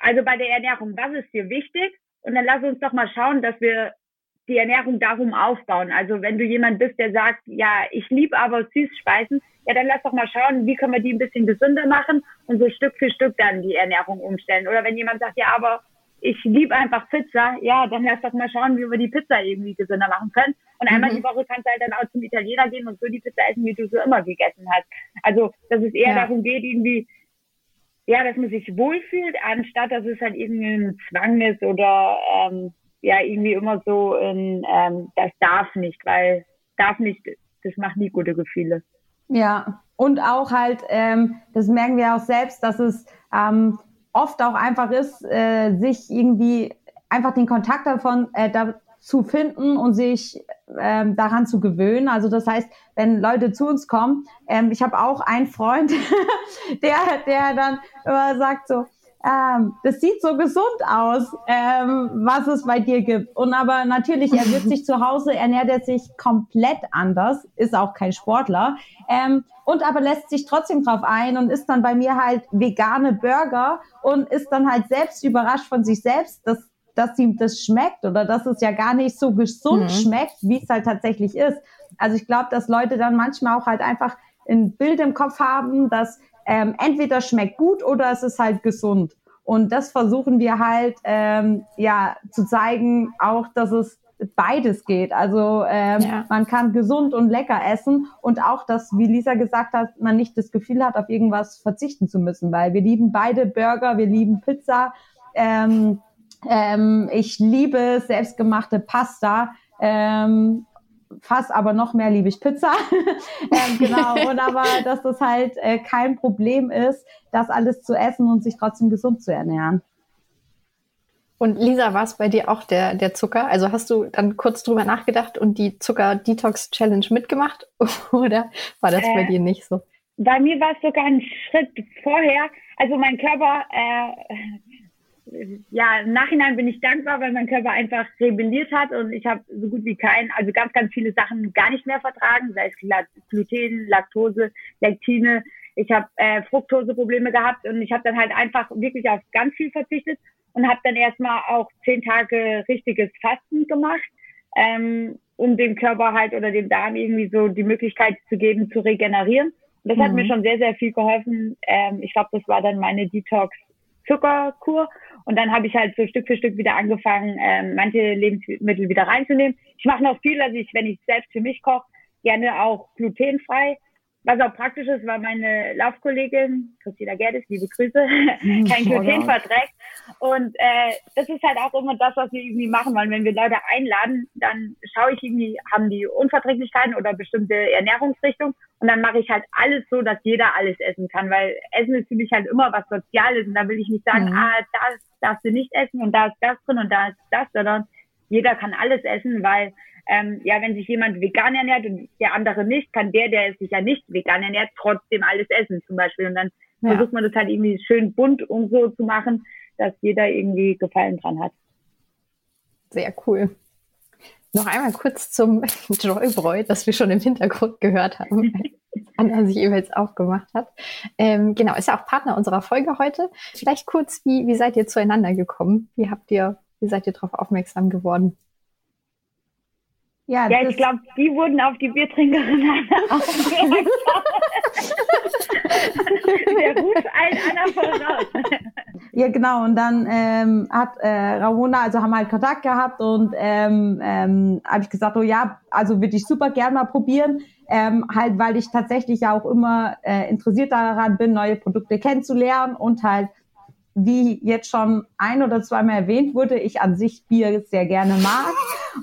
also bei der Ernährung, was ist dir wichtig? Und dann lass uns doch mal schauen, dass wir die Ernährung darum aufbauen. Also wenn du jemand bist, der sagt, ja, ich liebe aber Süßspeisen, ja, dann lass doch mal schauen, wie können wir die ein bisschen gesünder machen und so Stück für Stück dann die Ernährung umstellen. Oder wenn jemand sagt, ja, aber ich liebe einfach Pizza, ja, dann lass doch mal schauen, wie wir die Pizza irgendwie gesünder machen können. Und einmal mhm. die Woche kannst du halt dann auch zum Italiener gehen und so die Pizza essen, wie du so immer gegessen hast. Also, dass es eher ja. darum geht, irgendwie, ja, dass man sich wohlfühlt, anstatt dass es halt irgendwie ein Zwang ist oder ähm, ja, irgendwie immer so ein, ähm, das darf nicht, weil darf nicht, das macht nie gute Gefühle. Ja, und auch halt, ähm, das merken wir auch selbst, dass es ähm, oft auch einfach ist, äh, sich irgendwie einfach den Kontakt davon äh, da zu finden und sich ähm, daran zu gewöhnen. Also das heißt, wenn Leute zu uns kommen, ähm, ich habe auch einen Freund, der, der dann immer sagt so, ähm, das sieht so gesund aus, ähm, was es bei dir gibt. Und aber natürlich, er wird sich zu Hause, ernährt er sich komplett anders, ist auch kein Sportler, ähm, und aber lässt sich trotzdem drauf ein und isst dann bei mir halt vegane Burger und ist dann halt selbst überrascht von sich selbst, dass, dass ihm das schmeckt oder dass es ja gar nicht so gesund mhm. schmeckt, wie es halt tatsächlich ist. Also ich glaube, dass Leute dann manchmal auch halt einfach ein Bild im Kopf haben, dass ähm, entweder schmeckt gut oder es ist halt gesund. Und das versuchen wir halt ähm, ja zu zeigen, auch dass es beides geht. Also ähm, ja. man kann gesund und lecker essen und auch, dass, wie Lisa gesagt hat, man nicht das Gefühl hat, auf irgendwas verzichten zu müssen, weil wir lieben beide Burger, wir lieben Pizza. Ähm, ähm, ich liebe selbstgemachte Pasta. Ähm, fast aber noch mehr liebe ich Pizza. ähm, genau, und aber dass das halt äh, kein Problem ist, das alles zu essen und sich trotzdem gesund zu ernähren. Und Lisa, war es bei dir auch der, der Zucker? Also hast du dann kurz drüber nachgedacht und die Zucker-Detox-Challenge mitgemacht? Oder war das äh, bei dir nicht so? Bei mir war es sogar ein Schritt vorher. Also mein Körper äh, ja, im Nachhinein bin ich dankbar, weil mein Körper einfach rebelliert hat und ich habe so gut wie kein, also ganz, ganz viele Sachen gar nicht mehr vertragen, sei es Gluten, Laktose, Lektine. Ich habe äh, Fructoseprobleme gehabt und ich habe dann halt einfach wirklich auf ganz viel verzichtet und habe dann erstmal auch zehn Tage richtiges Fasten gemacht, ähm, um dem Körper halt oder dem Darm irgendwie so die Möglichkeit zu geben, zu regenerieren. Und das mhm. hat mir mhm. schon sehr, sehr viel geholfen. Ähm, ich glaube, das war dann meine Detox Zuckerkur. Und dann habe ich halt so Stück für Stück wieder angefangen, ähm, manche Lebensmittel wieder reinzunehmen. Ich mache noch viel, dass ich, wenn ich selbst für mich koche, gerne auch glutenfrei was auch praktisch ist, weil meine Laufkollegin, Christina Gerdes, liebe Grüße, kein Gluten verträgt. Und äh, das ist halt auch immer das, was wir irgendwie machen wollen. Wenn wir Leute einladen, dann schaue ich irgendwie, haben die Unverträglichkeiten oder bestimmte Ernährungsrichtung. Und dann mache ich halt alles so, dass jeder alles essen kann. Weil Essen ist für mich halt immer was Soziales. Und da will ich nicht sagen, mhm. ah, das darfst du nicht essen und da ist das drin und da ist das, sondern jeder kann alles essen, weil ähm, ja, wenn sich jemand vegan ernährt und der andere nicht, kann der, der sich ja nicht vegan ernährt, trotzdem alles essen zum Beispiel. Und dann ja. versucht man das halt irgendwie schön bunt und so zu machen, dass jeder irgendwie Gefallen dran hat. Sehr cool. Noch einmal kurz zum Joybräu, das wir schon im Hintergrund gehört haben. Anna sich jeweils aufgemacht hat. Ähm, genau, ist ja auch Partner unserer Folge heute. Vielleicht kurz, wie, wie seid ihr zueinander gekommen? Wie habt ihr, wie seid ihr darauf aufmerksam geworden? Ja, ja ich glaube, die wurden auf die Biertrinkerin aufmerksam. Der ruft allen Anna voraus. Ja, genau. Und dann ähm, hat äh, Ramona, also haben wir halt Kontakt gehabt und ähm, ähm, habe ich gesagt, oh ja, also würde ich super gern mal probieren. Ähm, halt, weil ich tatsächlich ja auch immer äh, interessiert daran bin, neue Produkte kennenzulernen und halt wie jetzt schon ein oder zweimal erwähnt wurde, ich an sich Bier sehr gerne mag.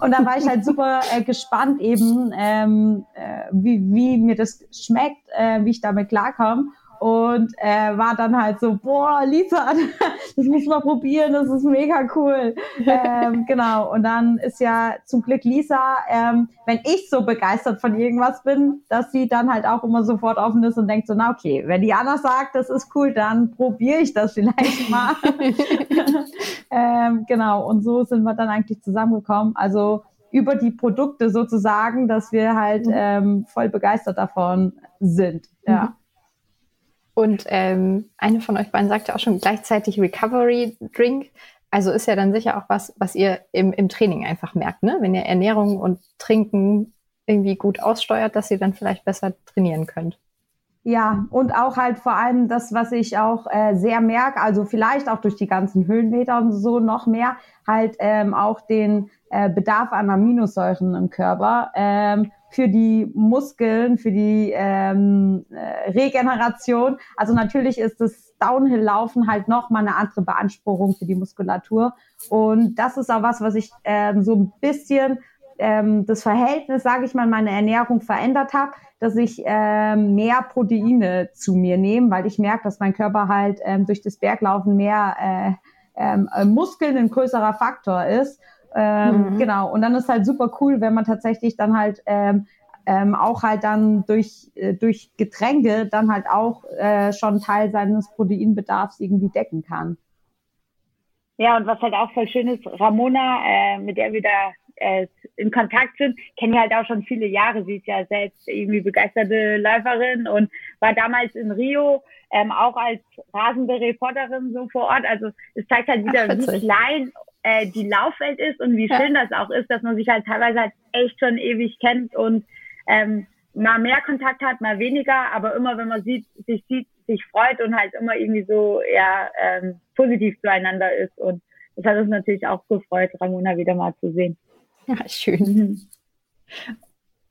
Und da war ich halt super äh, gespannt eben, ähm, äh, wie, wie mir das schmeckt, äh, wie ich damit klarkomme und äh, war dann halt so, boah, Lisa, das muss man probieren, das ist mega cool. ähm, genau, und dann ist ja zum Glück Lisa, ähm, wenn ich so begeistert von irgendwas bin, dass sie dann halt auch immer sofort offen ist und denkt so, na okay, wenn die Anna sagt, das ist cool, dann probiere ich das vielleicht mal. ähm, genau, und so sind wir dann eigentlich zusammengekommen. Also über die Produkte sozusagen, dass wir halt mhm. ähm, voll begeistert davon sind. Ja. Und ähm, eine von euch beiden sagte auch schon gleichzeitig Recovery Drink. Also ist ja dann sicher auch was, was ihr im, im Training einfach merkt, ne? Wenn ihr Ernährung und Trinken irgendwie gut aussteuert, dass ihr dann vielleicht besser trainieren könnt. Ja, und auch halt vor allem das, was ich auch äh, sehr merke, also vielleicht auch durch die ganzen Höhenmeter und so noch mehr, halt ähm, auch den äh, Bedarf an Aminosäuren im Körper. Ähm, für die Muskeln, für die ähm, äh, Regeneration. Also natürlich ist das Downhill-Laufen halt noch mal eine andere Beanspruchung für die Muskulatur. Und das ist auch was, was ich ähm, so ein bisschen ähm, das Verhältnis, sage ich mal, meine Ernährung verändert habe, dass ich ähm, mehr Proteine zu mir nehme, weil ich merke, dass mein Körper halt ähm, durch das Berglaufen mehr äh, ähm, Muskeln ein größerer Faktor ist. Ähm, mhm. Genau. Und dann ist halt super cool, wenn man tatsächlich dann halt ähm, ähm, auch halt dann durch, äh, durch Getränke dann halt auch äh, schon Teil seines Proteinbedarfs irgendwie decken kann. Ja, und was halt auch voll schön ist, Ramona, äh, mit der wir da äh, in Kontakt sind, kennen wir halt auch schon viele Jahre. Sie ist ja selbst irgendwie begeisterte Läuferin und war damals in Rio ähm, auch als rasende Reporterin so vor Ort. Also es zeigt halt wieder, Ach, wie klein äh, die Laufwelt ist und wie ja. schön das auch ist, dass man sich halt teilweise halt echt schon ewig kennt und ähm, mal mehr Kontakt hat, mal weniger, aber immer wenn man sieht, sich sieht, sich freut und halt immer irgendwie so ja ähm, positiv zueinander ist und das hat uns natürlich auch gefreut, Ramona wieder mal zu sehen. Ja, schön. Mhm.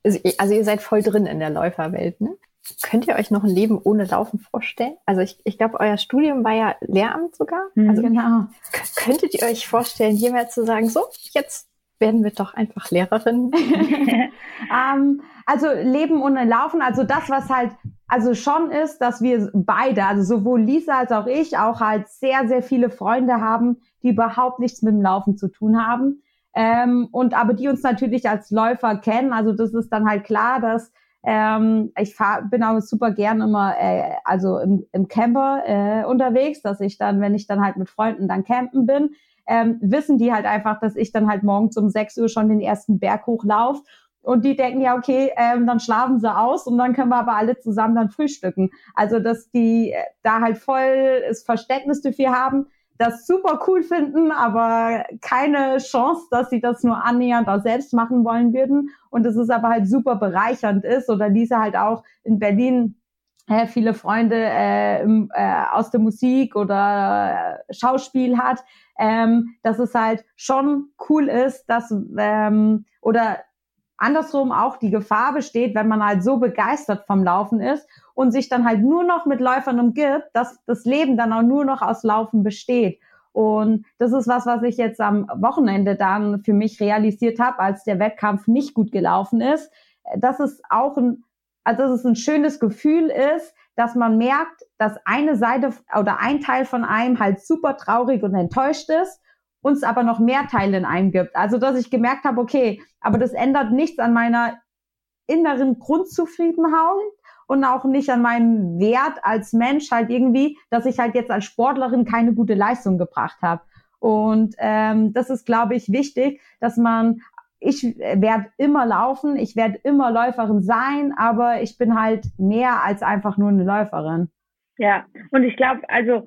Also, also ihr seid voll drin in der Läuferwelt, ne? Könnt ihr euch noch ein Leben ohne Laufen vorstellen? Also ich, ich glaube, euer Studium war ja Lehramt sogar. Mhm. Also genau. Könntet ihr euch vorstellen, jemals zu sagen, so, jetzt werden wir doch einfach Lehrerin? ähm, also Leben ohne Laufen, also das, was halt also schon ist, dass wir beide, also sowohl Lisa als auch ich, auch halt sehr, sehr viele Freunde haben, die überhaupt nichts mit dem Laufen zu tun haben. Ähm, und aber die uns natürlich als Läufer kennen. Also das ist dann halt klar, dass ähm, ich fahr, bin auch super gern immer äh, also im, im Camper äh, unterwegs, dass ich dann, wenn ich dann halt mit Freunden dann campen bin, ähm, wissen die halt einfach, dass ich dann halt morgens um 6 Uhr schon den ersten Berg hochlaufe. Und die denken ja, okay, ähm, dann schlafen sie aus und dann können wir aber alle zusammen dann frühstücken. Also, dass die äh, da halt voll das Verständnis dafür haben, das super cool finden, aber keine Chance, dass sie das nur annähernd auch selbst machen wollen würden. Und es ist aber halt super bereichernd ist. Oder Lisa halt auch in Berlin äh, viele Freunde äh, im, äh, aus der Musik oder äh, Schauspiel hat, ähm, dass es halt schon cool ist, dass ähm, oder andersrum auch die Gefahr besteht, wenn man halt so begeistert vom Laufen ist und sich dann halt nur noch mit Läufern umgibt, dass das Leben dann auch nur noch aus Laufen besteht. Und das ist was, was ich jetzt am Wochenende dann für mich realisiert habe, als der Wettkampf nicht gut gelaufen ist, dass es auch ein, also dass es ein schönes Gefühl ist, dass man merkt, dass eine Seite oder ein Teil von einem halt super traurig und enttäuscht ist uns aber noch mehr Teile in einem gibt. Also, dass ich gemerkt habe, okay, aber das ändert nichts an meiner inneren Grundzufriedenheit und auch nicht an meinem Wert als Mensch halt irgendwie, dass ich halt jetzt als Sportlerin keine gute Leistung gebracht habe. Und ähm, das ist, glaube ich, wichtig, dass man ich werde immer laufen, ich werde immer Läuferin sein, aber ich bin halt mehr als einfach nur eine Läuferin. Ja, und ich glaube, also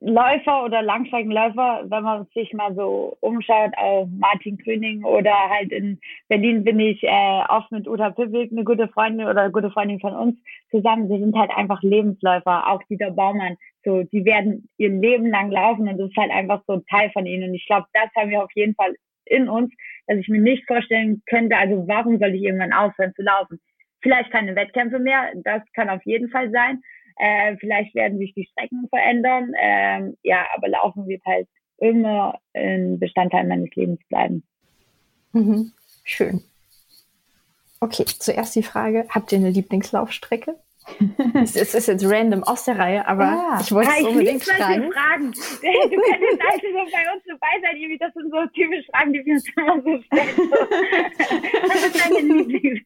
Läufer oder Langstreckenläufer, wenn man sich mal so umschaut, auf Martin Grüning oder halt in Berlin bin ich äh, oft mit Uta Pivik, eine gute Freundin oder eine gute Freundin von uns zusammen. Wir sind halt einfach Lebensläufer, auch Dieter Baumann. So, die werden ihr Leben lang laufen und das ist halt einfach so ein Teil von ihnen. Und ich glaube, das haben wir auf jeden Fall in uns, dass ich mir nicht vorstellen könnte, also warum soll ich irgendwann aufhören zu laufen? Vielleicht keine Wettkämpfe mehr, das kann auf jeden Fall sein. Äh, vielleicht werden sich die Strecken verändern. Ähm, ja, aber Laufen wird halt immer ein Bestandteil meines Lebens bleiben. Mhm. Schön. Okay, zuerst die Frage, habt ihr eine Lieblingslaufstrecke? es, ist jetzt random aus der Reihe, aber ja. ich wollte es ja, unbedingt fragen. Fragen. Du könntest eigentlich so bei uns dabei sein, irgendwie, das sind so typische Fragen, die wir uns immer so stellen. Was ist deine Lieblings?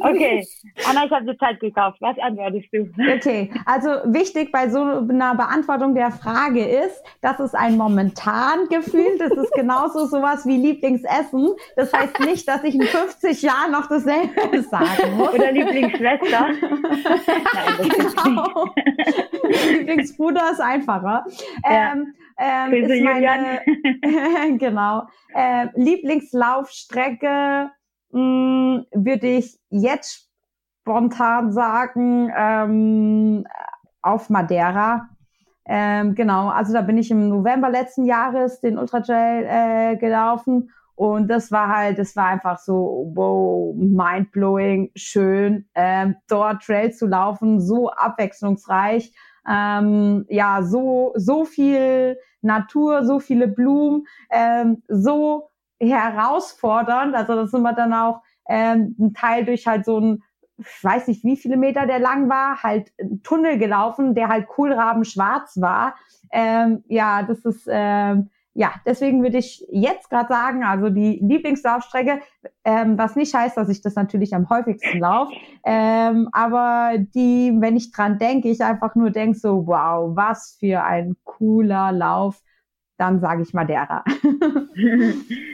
okay, Anna, ich habe dir Zeit gekauft. Was antwortest du? Okay, also wichtig bei so einer Beantwortung der Frage ist, das ist ein momentan Gefühl. Das ist genauso sowas wie Lieblingsessen. Das heißt nicht, dass ich in 50 Jahren noch dasselbe sagen muss. Oder Lieblingsschwester. Genau. Lieblingsbruder ist einfacher. Ja. Ähm, ähm, ist meine, genau. Äh, Lieblingslaufstrecke hm, würde ich jetzt spontan sagen ähm, auf Madeira. Ähm, genau, also da bin ich im November letzten Jahres den Ultra Trail äh, gelaufen und das war halt, das war einfach so, wow, mindblowing, schön, ähm, dort Trail zu laufen, so abwechslungsreich, ähm, ja, so, so viel Natur, so viele Blumen, ähm, so herausfordernd. Also das sind wir dann auch ähm, ein Teil durch halt so ein, ich weiß nicht, wie viele Meter der lang war, halt ein Tunnel gelaufen, der halt kohlrabenschwarz war. Ähm, ja, das ist, ähm, ja, deswegen würde ich jetzt gerade sagen, also die Lieblingslaufstrecke, ähm, was nicht heißt, dass ich das natürlich am häufigsten laufe, ähm, aber die, wenn ich dran denke, ich einfach nur denke so, wow, was für ein cooler Lauf, dann sage ich Madeira. okay,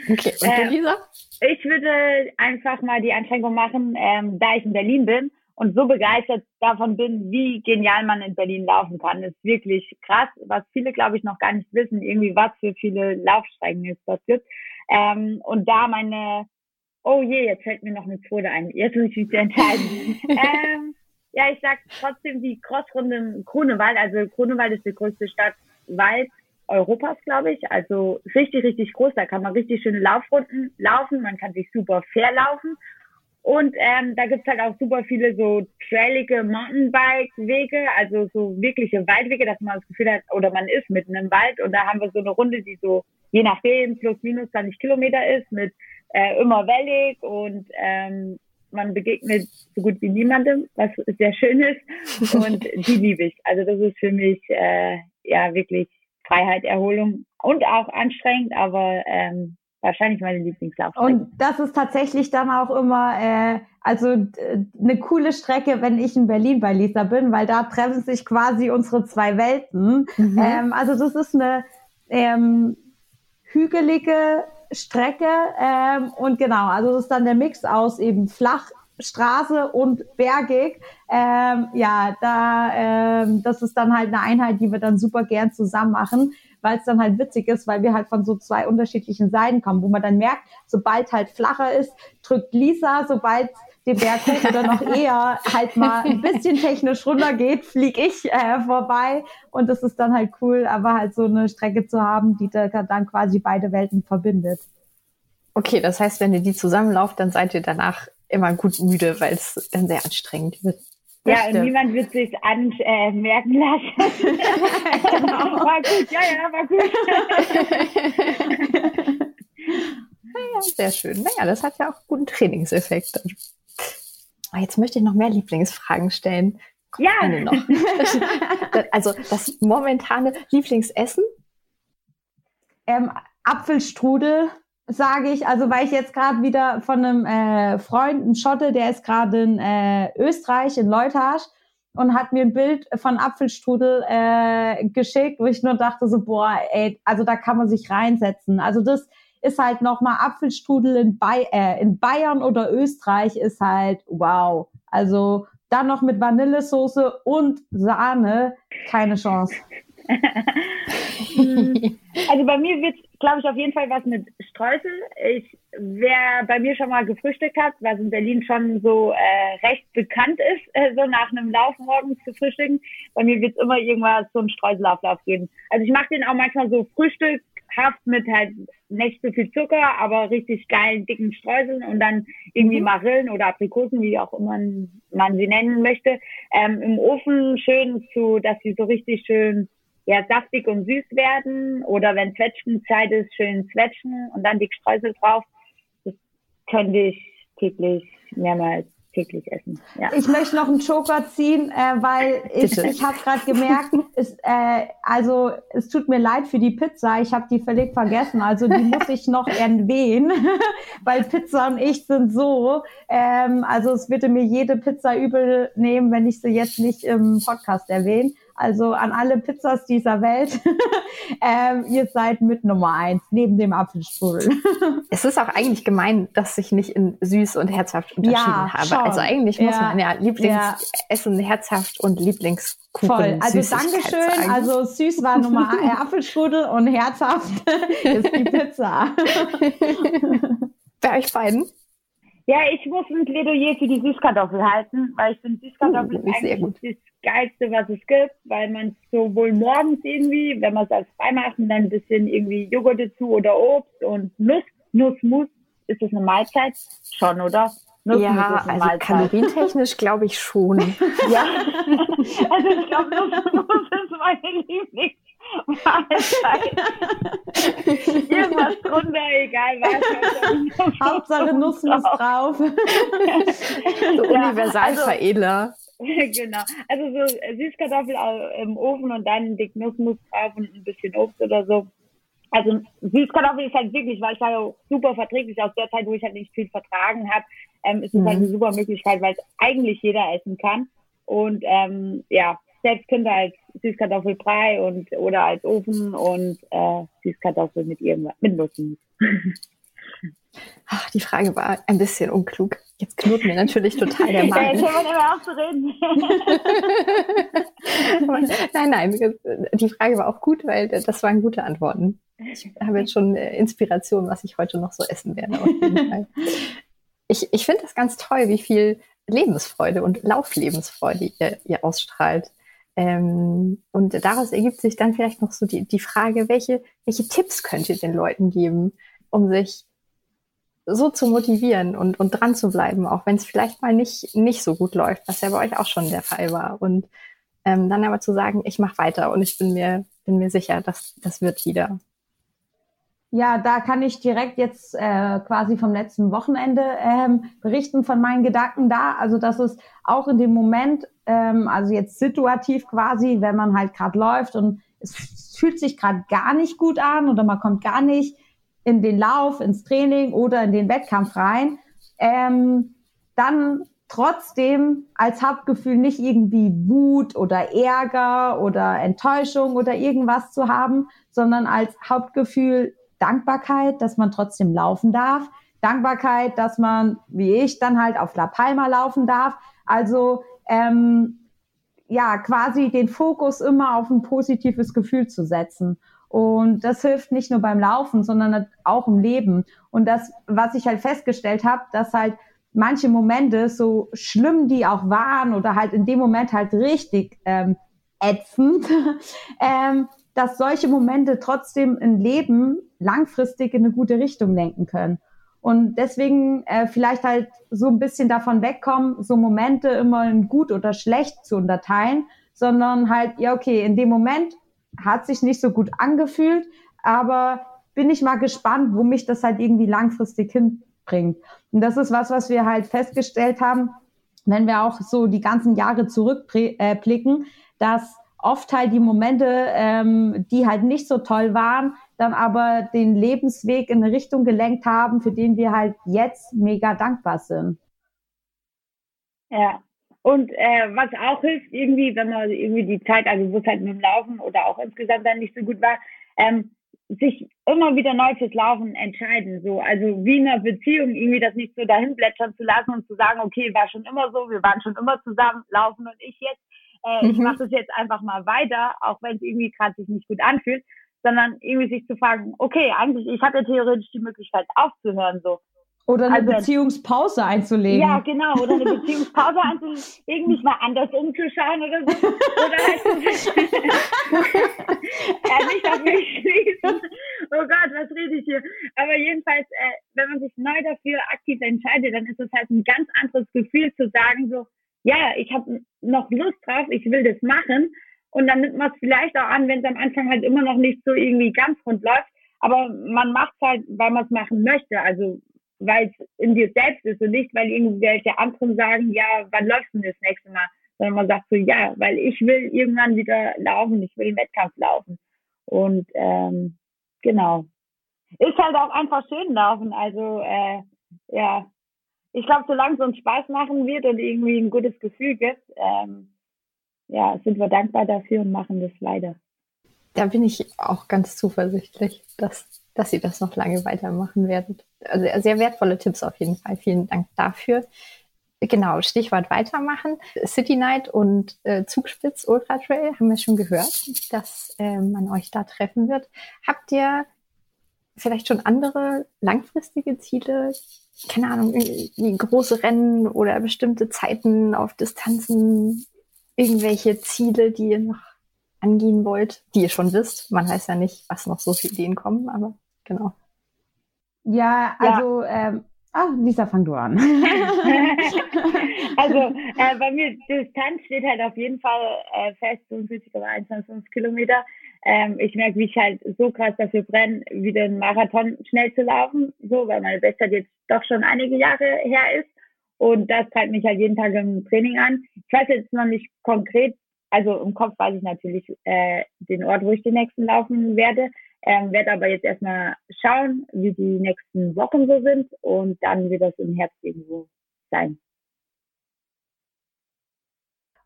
und du, äh, Lisa? Ich würde einfach mal die Einschränkung machen, ähm, da ich in Berlin bin und so begeistert davon bin, wie genial man in Berlin laufen kann. Das ist wirklich krass, was viele, glaube ich, noch gar nicht wissen, irgendwie was für viele Laufstrecken es dort gibt. Ähm, und da meine, oh je, jetzt fällt mir noch eine zweite ein. Jetzt muss ich mich entscheiden. ähm, ja, ich sag trotzdem die Crossrunde in Grunewald. Also Grunewald ist die größte Stadt weit Europas, glaube ich. Also richtig, richtig groß. Da kann man richtig schöne Laufrunden laufen. Man kann sich super fair laufen. Und ähm, da gibt's halt auch super viele so trailige Mountainbike-Wege, also so wirkliche Waldwege, dass man das Gefühl hat, oder man ist mitten im Wald und da haben wir so eine Runde, die so je nachdem plus minus 20 Kilometer ist, mit äh, immer wellig und ähm, man begegnet so gut wie niemandem, was sehr schön ist und die liebe ich. Also das ist für mich äh, ja wirklich Freiheit, Erholung und auch anstrengend, aber ähm, wahrscheinlich meine Lieblingslaufstrecke. Und das ist tatsächlich dann auch immer, äh, also eine coole Strecke, wenn ich in Berlin bei Lisa bin, weil da treffen sich quasi unsere zwei Welten. Mhm. Ähm, also das ist eine ähm, hügelige Strecke ähm, und genau, also das ist dann der Mix aus eben flach Straße und bergig. Ähm, ja, da ähm, das ist dann halt eine Einheit, die wir dann super gern zusammen machen weil es dann halt witzig ist, weil wir halt von so zwei unterschiedlichen Seiten kommen, wo man dann merkt, sobald halt flacher ist, drückt Lisa, sobald den Berg hoch oder noch eher halt mal ein bisschen technisch runter geht, fliege ich äh, vorbei und das ist dann halt cool, aber halt so eine Strecke zu haben, die da dann quasi beide Welten verbindet. Okay, das heißt, wenn ihr die zusammenlauft, dann seid ihr danach immer gut müde, weil es dann sehr anstrengend wird. Ja, und niemand wird sich anmerken äh, lassen. genau. War gut, ja, ja, war gut. ja, sehr schön. Naja, das hat ja auch guten Trainingseffekt. Jetzt möchte ich noch mehr Lieblingsfragen stellen. Kommt ja. Eine noch. also das momentane Lieblingsessen? ähm, Apfelstrudel sage ich, also weil ich jetzt gerade wieder von einem äh, Freund, einem Schotte, der ist gerade in äh, Österreich, in Leutage und hat mir ein Bild von Apfelstrudel äh, geschickt, wo ich nur dachte so, boah, ey, also da kann man sich reinsetzen. Also das ist halt nochmal Apfelstrudel in, Bay äh, in Bayern oder Österreich ist halt wow. Also dann noch mit Vanillesoße und Sahne, keine Chance. also bei mir wird glaube ich, auf jeden Fall was mit Streusel. Ich, wer bei mir schon mal gefrühstückt hat, was in Berlin schon so äh, recht bekannt ist, äh, so nach einem Lauf morgens zu frühstücken, bei mir wird es immer irgendwas so einen Streuselauflauf geben. Also ich mache den auch manchmal so frühstückhaft mit halt nicht so viel Zucker, aber richtig geilen, dicken Streuseln und dann irgendwie mhm. Marillen oder Aprikosen, wie auch immer man sie nennen möchte, ähm, im Ofen schön zu, dass sie so richtig schön ja, saftig und süß werden oder wenn Zwetschgenzeit ist, schön zwetschen und dann die Streusel drauf. Das könnte ich täglich mehrmals täglich essen. Ja. Ich möchte noch einen Joker ziehen, äh, weil ich, ich habe gerade gemerkt, es, äh, also es tut mir leid für die Pizza, ich habe die völlig vergessen, also die muss ich noch erwähnen, weil Pizza und ich sind so, ähm, also es würde mir jede Pizza übel nehmen, wenn ich sie jetzt nicht im Podcast erwähne. Also an alle Pizzas dieser Welt, ähm, ihr seid mit Nummer eins, neben dem Apfelstrudel. es ist auch eigentlich gemein, dass ich nicht in süß und herzhaft unterschieden ja, habe. Schon. Also eigentlich muss ja. man ja Lieblingsessen ja. herzhaft und Lieblingskuchen. Voll. Also Dankeschön. Also süß war Nummer eins, Apfelstrudel und herzhaft ist die Pizza. Bei euch beiden? Ja, ich muss ein Plädoyer für die Süßkartoffel halten, weil ich finde Süßkartoffel uh, eigentlich das Geilste, was es gibt, weil man sowohl morgens irgendwie, wenn man es als frei macht, dann ein bisschen irgendwie Joghurt dazu oder Obst und Nuss, Nussmus, ist das eine Mahlzeit? Schon, oder? Nussmus ja, also Mahlzeit. kalorientechnisch glaube ich schon. ja, also ich glaube, Nussmus ist meine Lieblings Irgendwas drunter, egal was. Hauptsache Nussmus drauf. so Universalveredler. Also, genau. Also so Süßkartoffel im Ofen und dann dick Nussmus drauf und ein bisschen Obst oder so. Also Süßkartoffel ist halt wirklich, weil ich war ja super verträglich aus der Zeit, wo ich halt nicht viel vertragen habe, ähm, ist es mhm. halt eine super Möglichkeit, weil es eigentlich jeder essen kann. Und ähm, ja, selbst könnte als Süßkartoffelbrei und oder als Ofen und äh, Süßkartoffel mit irgendwas mit Nussen. Ach, die Frage war ein bisschen unklug. Jetzt knurrt mir natürlich total der Magen. Ja, können wir immer auch zu reden. nein, nein, die Frage war auch gut, weil das waren gute Antworten. Ich habe jetzt schon äh, Inspiration, was ich heute noch so essen werde. Auf jeden Fall. Ich, ich finde das ganz toll, wie viel Lebensfreude und Lauflebensfreude ihr, ihr ausstrahlt. Ähm, und daraus ergibt sich dann vielleicht noch so die, die Frage, welche, welche Tipps könnt ihr den Leuten geben, um sich so zu motivieren und, und dran zu bleiben, auch wenn es vielleicht mal nicht, nicht so gut läuft, was ja bei euch auch schon der Fall war. Und ähm, dann aber zu sagen, ich mache weiter und ich bin mir, bin mir sicher, dass das wird wieder. Ja, da kann ich direkt jetzt äh, quasi vom letzten Wochenende ähm, berichten von meinen Gedanken da. Also dass es auch in dem Moment, ähm, also jetzt situativ quasi, wenn man halt gerade läuft und es fühlt sich gerade gar nicht gut an oder man kommt gar nicht in den Lauf, ins Training oder in den Wettkampf rein, ähm, dann trotzdem als Hauptgefühl nicht irgendwie Wut oder Ärger oder Enttäuschung oder irgendwas zu haben, sondern als Hauptgefühl Dankbarkeit, dass man trotzdem laufen darf. Dankbarkeit, dass man, wie ich, dann halt auf La Palma laufen darf. Also ähm, ja, quasi den Fokus immer auf ein positives Gefühl zu setzen. Und das hilft nicht nur beim Laufen, sondern auch im Leben. Und das, was ich halt festgestellt habe, dass halt manche Momente, so schlimm die auch waren oder halt in dem Moment halt richtig ähm, ätzend, ähm, dass solche Momente trotzdem ein Leben langfristig in eine gute Richtung lenken können. Und deswegen äh, vielleicht halt so ein bisschen davon wegkommen, so Momente immer in gut oder schlecht zu unterteilen, sondern halt, ja, okay, in dem Moment hat sich nicht so gut angefühlt, aber bin ich mal gespannt, wo mich das halt irgendwie langfristig hinbringt. Und das ist was, was wir halt festgestellt haben, wenn wir auch so die ganzen Jahre zurückblicken, dass oft halt die Momente, ähm, die halt nicht so toll waren, dann aber den Lebensweg in eine Richtung gelenkt haben, für den wir halt jetzt mega dankbar sind. Ja. Und äh, was auch hilft, irgendwie, wenn man irgendwie die Zeit, also wo es halt mit dem Laufen oder auch insgesamt dann nicht so gut war, ähm, sich immer wieder neu fürs Laufen entscheiden. So, also wie in einer Beziehung irgendwie das nicht so dahin plätschern zu lassen und zu sagen, okay, war schon immer so, wir waren schon immer zusammen, laufen und ich jetzt. Äh, mhm. Ich mache das jetzt einfach mal weiter, auch wenn es irgendwie gerade sich nicht gut anfühlt, sondern irgendwie sich zu fragen, okay, eigentlich, ich habe ja theoretisch die Möglichkeit aufzuhören, so. Oder eine also, Beziehungspause einzulegen. Ja, genau. Oder eine Beziehungspause einzulegen, irgendwie mal anders umzuschauen oder so. Oder halt ja, nicht auf mich schließen. Oh Gott, was rede ich hier? Aber jedenfalls, äh, wenn man sich neu dafür aktiv entscheidet, dann ist es halt ein ganz anderes Gefühl zu sagen, so, ja, ich habe noch Lust drauf, ich will das machen. Und dann nimmt man es vielleicht auch an, wenn es am Anfang halt immer noch nicht so irgendwie ganz rund läuft. Aber man macht es halt, weil man es machen möchte. Also weil es in dir selbst ist und nicht, weil irgendwelche anderen sagen, ja, wann läufst du das nächste Mal? Sondern man sagt so, ja, weil ich will irgendwann wieder laufen, ich will den Wettkampf laufen. Und ähm, genau. Ist halt auch einfach schön laufen. Also äh, ja, ich glaube, solange es uns Spaß machen wird und irgendwie ein gutes Gefühl gibt, ähm, ja, sind wir dankbar dafür und machen das weiter. Da bin ich auch ganz zuversichtlich, dass dass ihr das noch lange weitermachen werdet. Also sehr wertvolle Tipps auf jeden Fall. Vielen Dank dafür. Genau, Stichwort weitermachen. City Night und äh, Zugspitz Ultra Trail haben wir schon gehört, dass äh, man euch da treffen wird. Habt ihr vielleicht schon andere langfristige Ziele? Keine Ahnung, große Rennen oder bestimmte Zeiten auf Distanzen? Irgendwelche Ziele, die ihr noch angehen wollt, die ihr schon wisst? Man weiß ja nicht, was noch so für Ideen kommen, aber genau. Ja, also, ja. Ähm, ah, Lisa, fang du an. also, äh, bei mir, Distanz steht halt auf jeden Fall äh, fest, 45,125 Kilometer. Ähm, ich merke, wie ich halt so krass dafür brenne, wieder einen Marathon schnell zu laufen, so, weil meine Bestzeit jetzt doch schon einige Jahre her ist. Und das treibt mich halt jeden Tag im Training an. Ich weiß jetzt noch nicht konkret, also im Kopf weiß ich natürlich äh, den Ort, wo ich den nächsten laufen werde. Ähm, werde aber jetzt erstmal schauen, wie die nächsten Wochen so sind und dann wird das im Herbst irgendwo sein.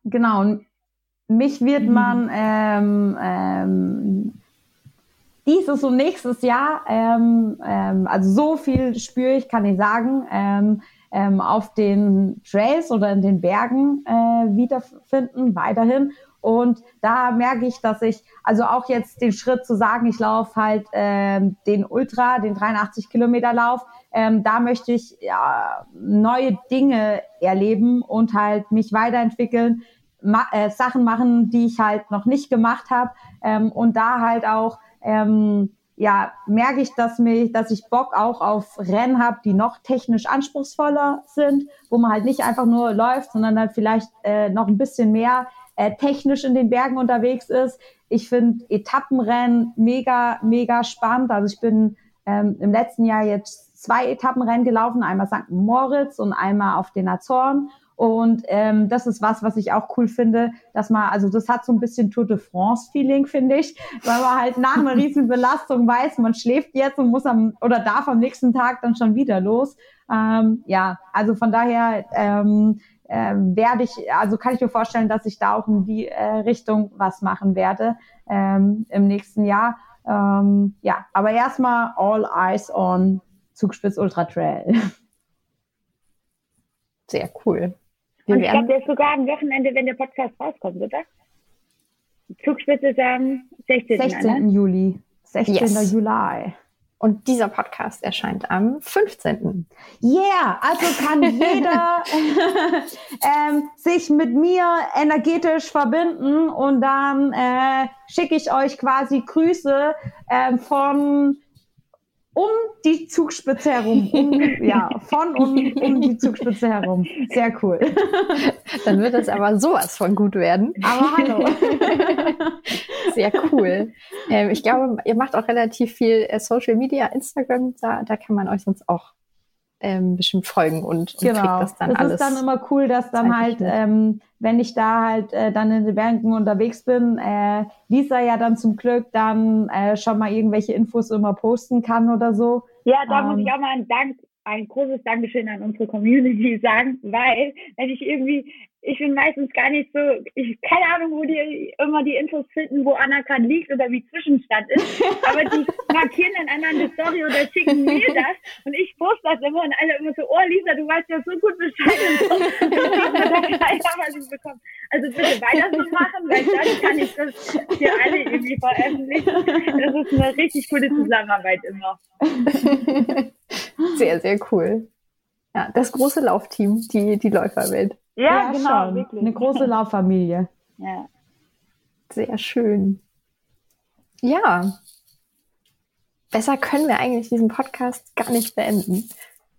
Genau. Mich wird mhm. man ähm, ähm, dieses und nächstes Jahr, ähm, ähm, also so viel spüre ich, kann ich sagen, ähm, auf den Trails oder in den Bergen äh, wiederfinden, weiterhin. Und da merke ich, dass ich, also auch jetzt den Schritt zu sagen, ich laufe halt ähm, den Ultra, den 83 Kilometer Lauf, ähm, da möchte ich ja, neue Dinge erleben und halt mich weiterentwickeln, ma äh, Sachen machen, die ich halt noch nicht gemacht habe ähm, und da halt auch ähm, ja, merke ich, dass mich, dass ich Bock auch auf Rennen habe, die noch technisch anspruchsvoller sind, wo man halt nicht einfach nur läuft, sondern dann vielleicht äh, noch ein bisschen mehr äh, technisch in den Bergen unterwegs ist. Ich finde Etappenrennen mega, mega spannend. Also ich bin ähm, im letzten Jahr jetzt zwei Etappenrennen gelaufen, einmal St. Moritz und einmal auf den Azoren. Und ähm, das ist was, was ich auch cool finde, dass man, also das hat so ein bisschen Tour de France-Feeling, finde ich, weil man halt nach einer riesen Belastung weiß, man schläft jetzt und muss am oder darf am nächsten Tag dann schon wieder los. Ähm, ja, also von daher ähm, ähm, werde ich, also kann ich mir vorstellen, dass ich da auch in die äh, Richtung was machen werde ähm, im nächsten Jahr. Ähm, ja, aber erstmal all eyes on Zugspitz Ultra Trail. Sehr cool. Und ich glaube, der ist sogar am Wochenende, wenn der Podcast rauskommt, oder? Zugspitze ist am 16. 16. Juli. 16. Yes. Juli. Und dieser Podcast erscheint am 15. Yeah, also kann jeder ähm, sich mit mir energetisch verbinden und dann äh, schicke ich euch quasi Grüße äh, von um die Zugspitze herum. Um, ja, von um, um die Zugspitze herum. Sehr cool. Dann wird es aber sowas von gut werden. Aber hallo. Sehr cool. Ähm, ich glaube, ihr macht auch relativ viel äh, Social Media, Instagram. Da, da kann man euch sonst auch ähm, bestimmt folgen und, und genau. kriegt das dann das alles. ist dann immer cool, dass dann halt, ähm, wenn ich da halt äh, dann in den Bergen unterwegs bin, äh, Lisa ja dann zum Glück dann äh, schon mal irgendwelche Infos immer posten kann oder so. Ja, da Ähm, muss ich auch mal einen Dank, ein großes Dankeschön an unsere Community sagen, weil wenn ich irgendwie, ich bin meistens gar nicht so, ich keine Ahnung, wo die immer die Infos finden, wo Anna gerade liegt oder wie Zwischenstand ist, aber die markieren dann einmal eine Story oder schicken mir das und ich poste das immer und alle immer so, oh Lisa, du weißt ja so gut Bescheid und so. Und. Also bitte weiter so machen, weil dann kann ich das für alle irgendwie veröffentlichen. Das ist eine richtig coole Zusammenarbeit immer. sehr, sehr cool. Ja, das große Laufteam, die, die Läuferwelt. Ja, genau, schon. wirklich. Eine große Lauffamilie. Ja. Sehr schön. Ja. Besser können wir eigentlich diesen Podcast gar nicht beenden.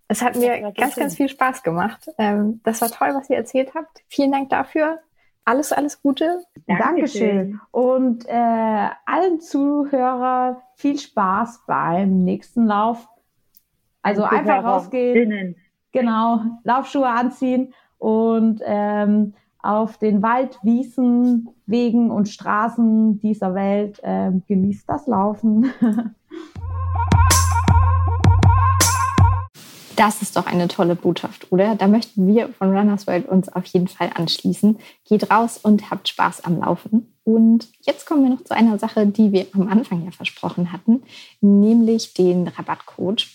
Es hat mir ganz, schön. ganz viel Spaß gemacht. Ähm, das war toll, was ihr erzählt habt. Vielen Dank dafür. Alles, alles Gute. Dankeschön. Und äh, allen Zuhörern viel Spaß beim nächsten Lauf. Also einfach rausgehen, Innen. genau, Laufschuhe anziehen und ähm, auf den Wald, Wiesen, Wegen und Straßen dieser Welt ähm, genießt das Laufen. Das ist doch eine tolle Botschaft, oder? Da möchten wir von Runners World uns auf jeden Fall anschließen. Geht raus und habt Spaß am Laufen. Und jetzt kommen wir noch zu einer Sache, die wir am Anfang ja versprochen hatten, nämlich den Rabattcode,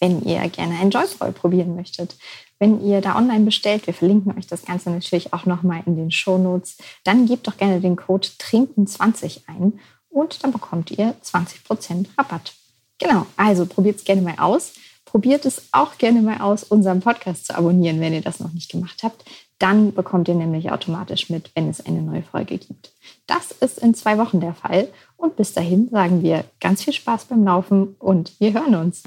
wenn ihr gerne ein Joyful probieren möchtet. Wenn ihr da online bestellt, wir verlinken euch das Ganze natürlich auch nochmal in den Shownotes, dann gebt doch gerne den Code Trinken20 ein und dann bekommt ihr 20% Rabatt. Genau, also probiert es gerne mal aus. Probiert es auch gerne mal aus, unseren Podcast zu abonnieren, wenn ihr das noch nicht gemacht habt. Dann bekommt ihr nämlich automatisch mit, wenn es eine neue Folge gibt. Das ist in zwei Wochen der Fall. Und bis dahin sagen wir ganz viel Spaß beim Laufen und wir hören uns.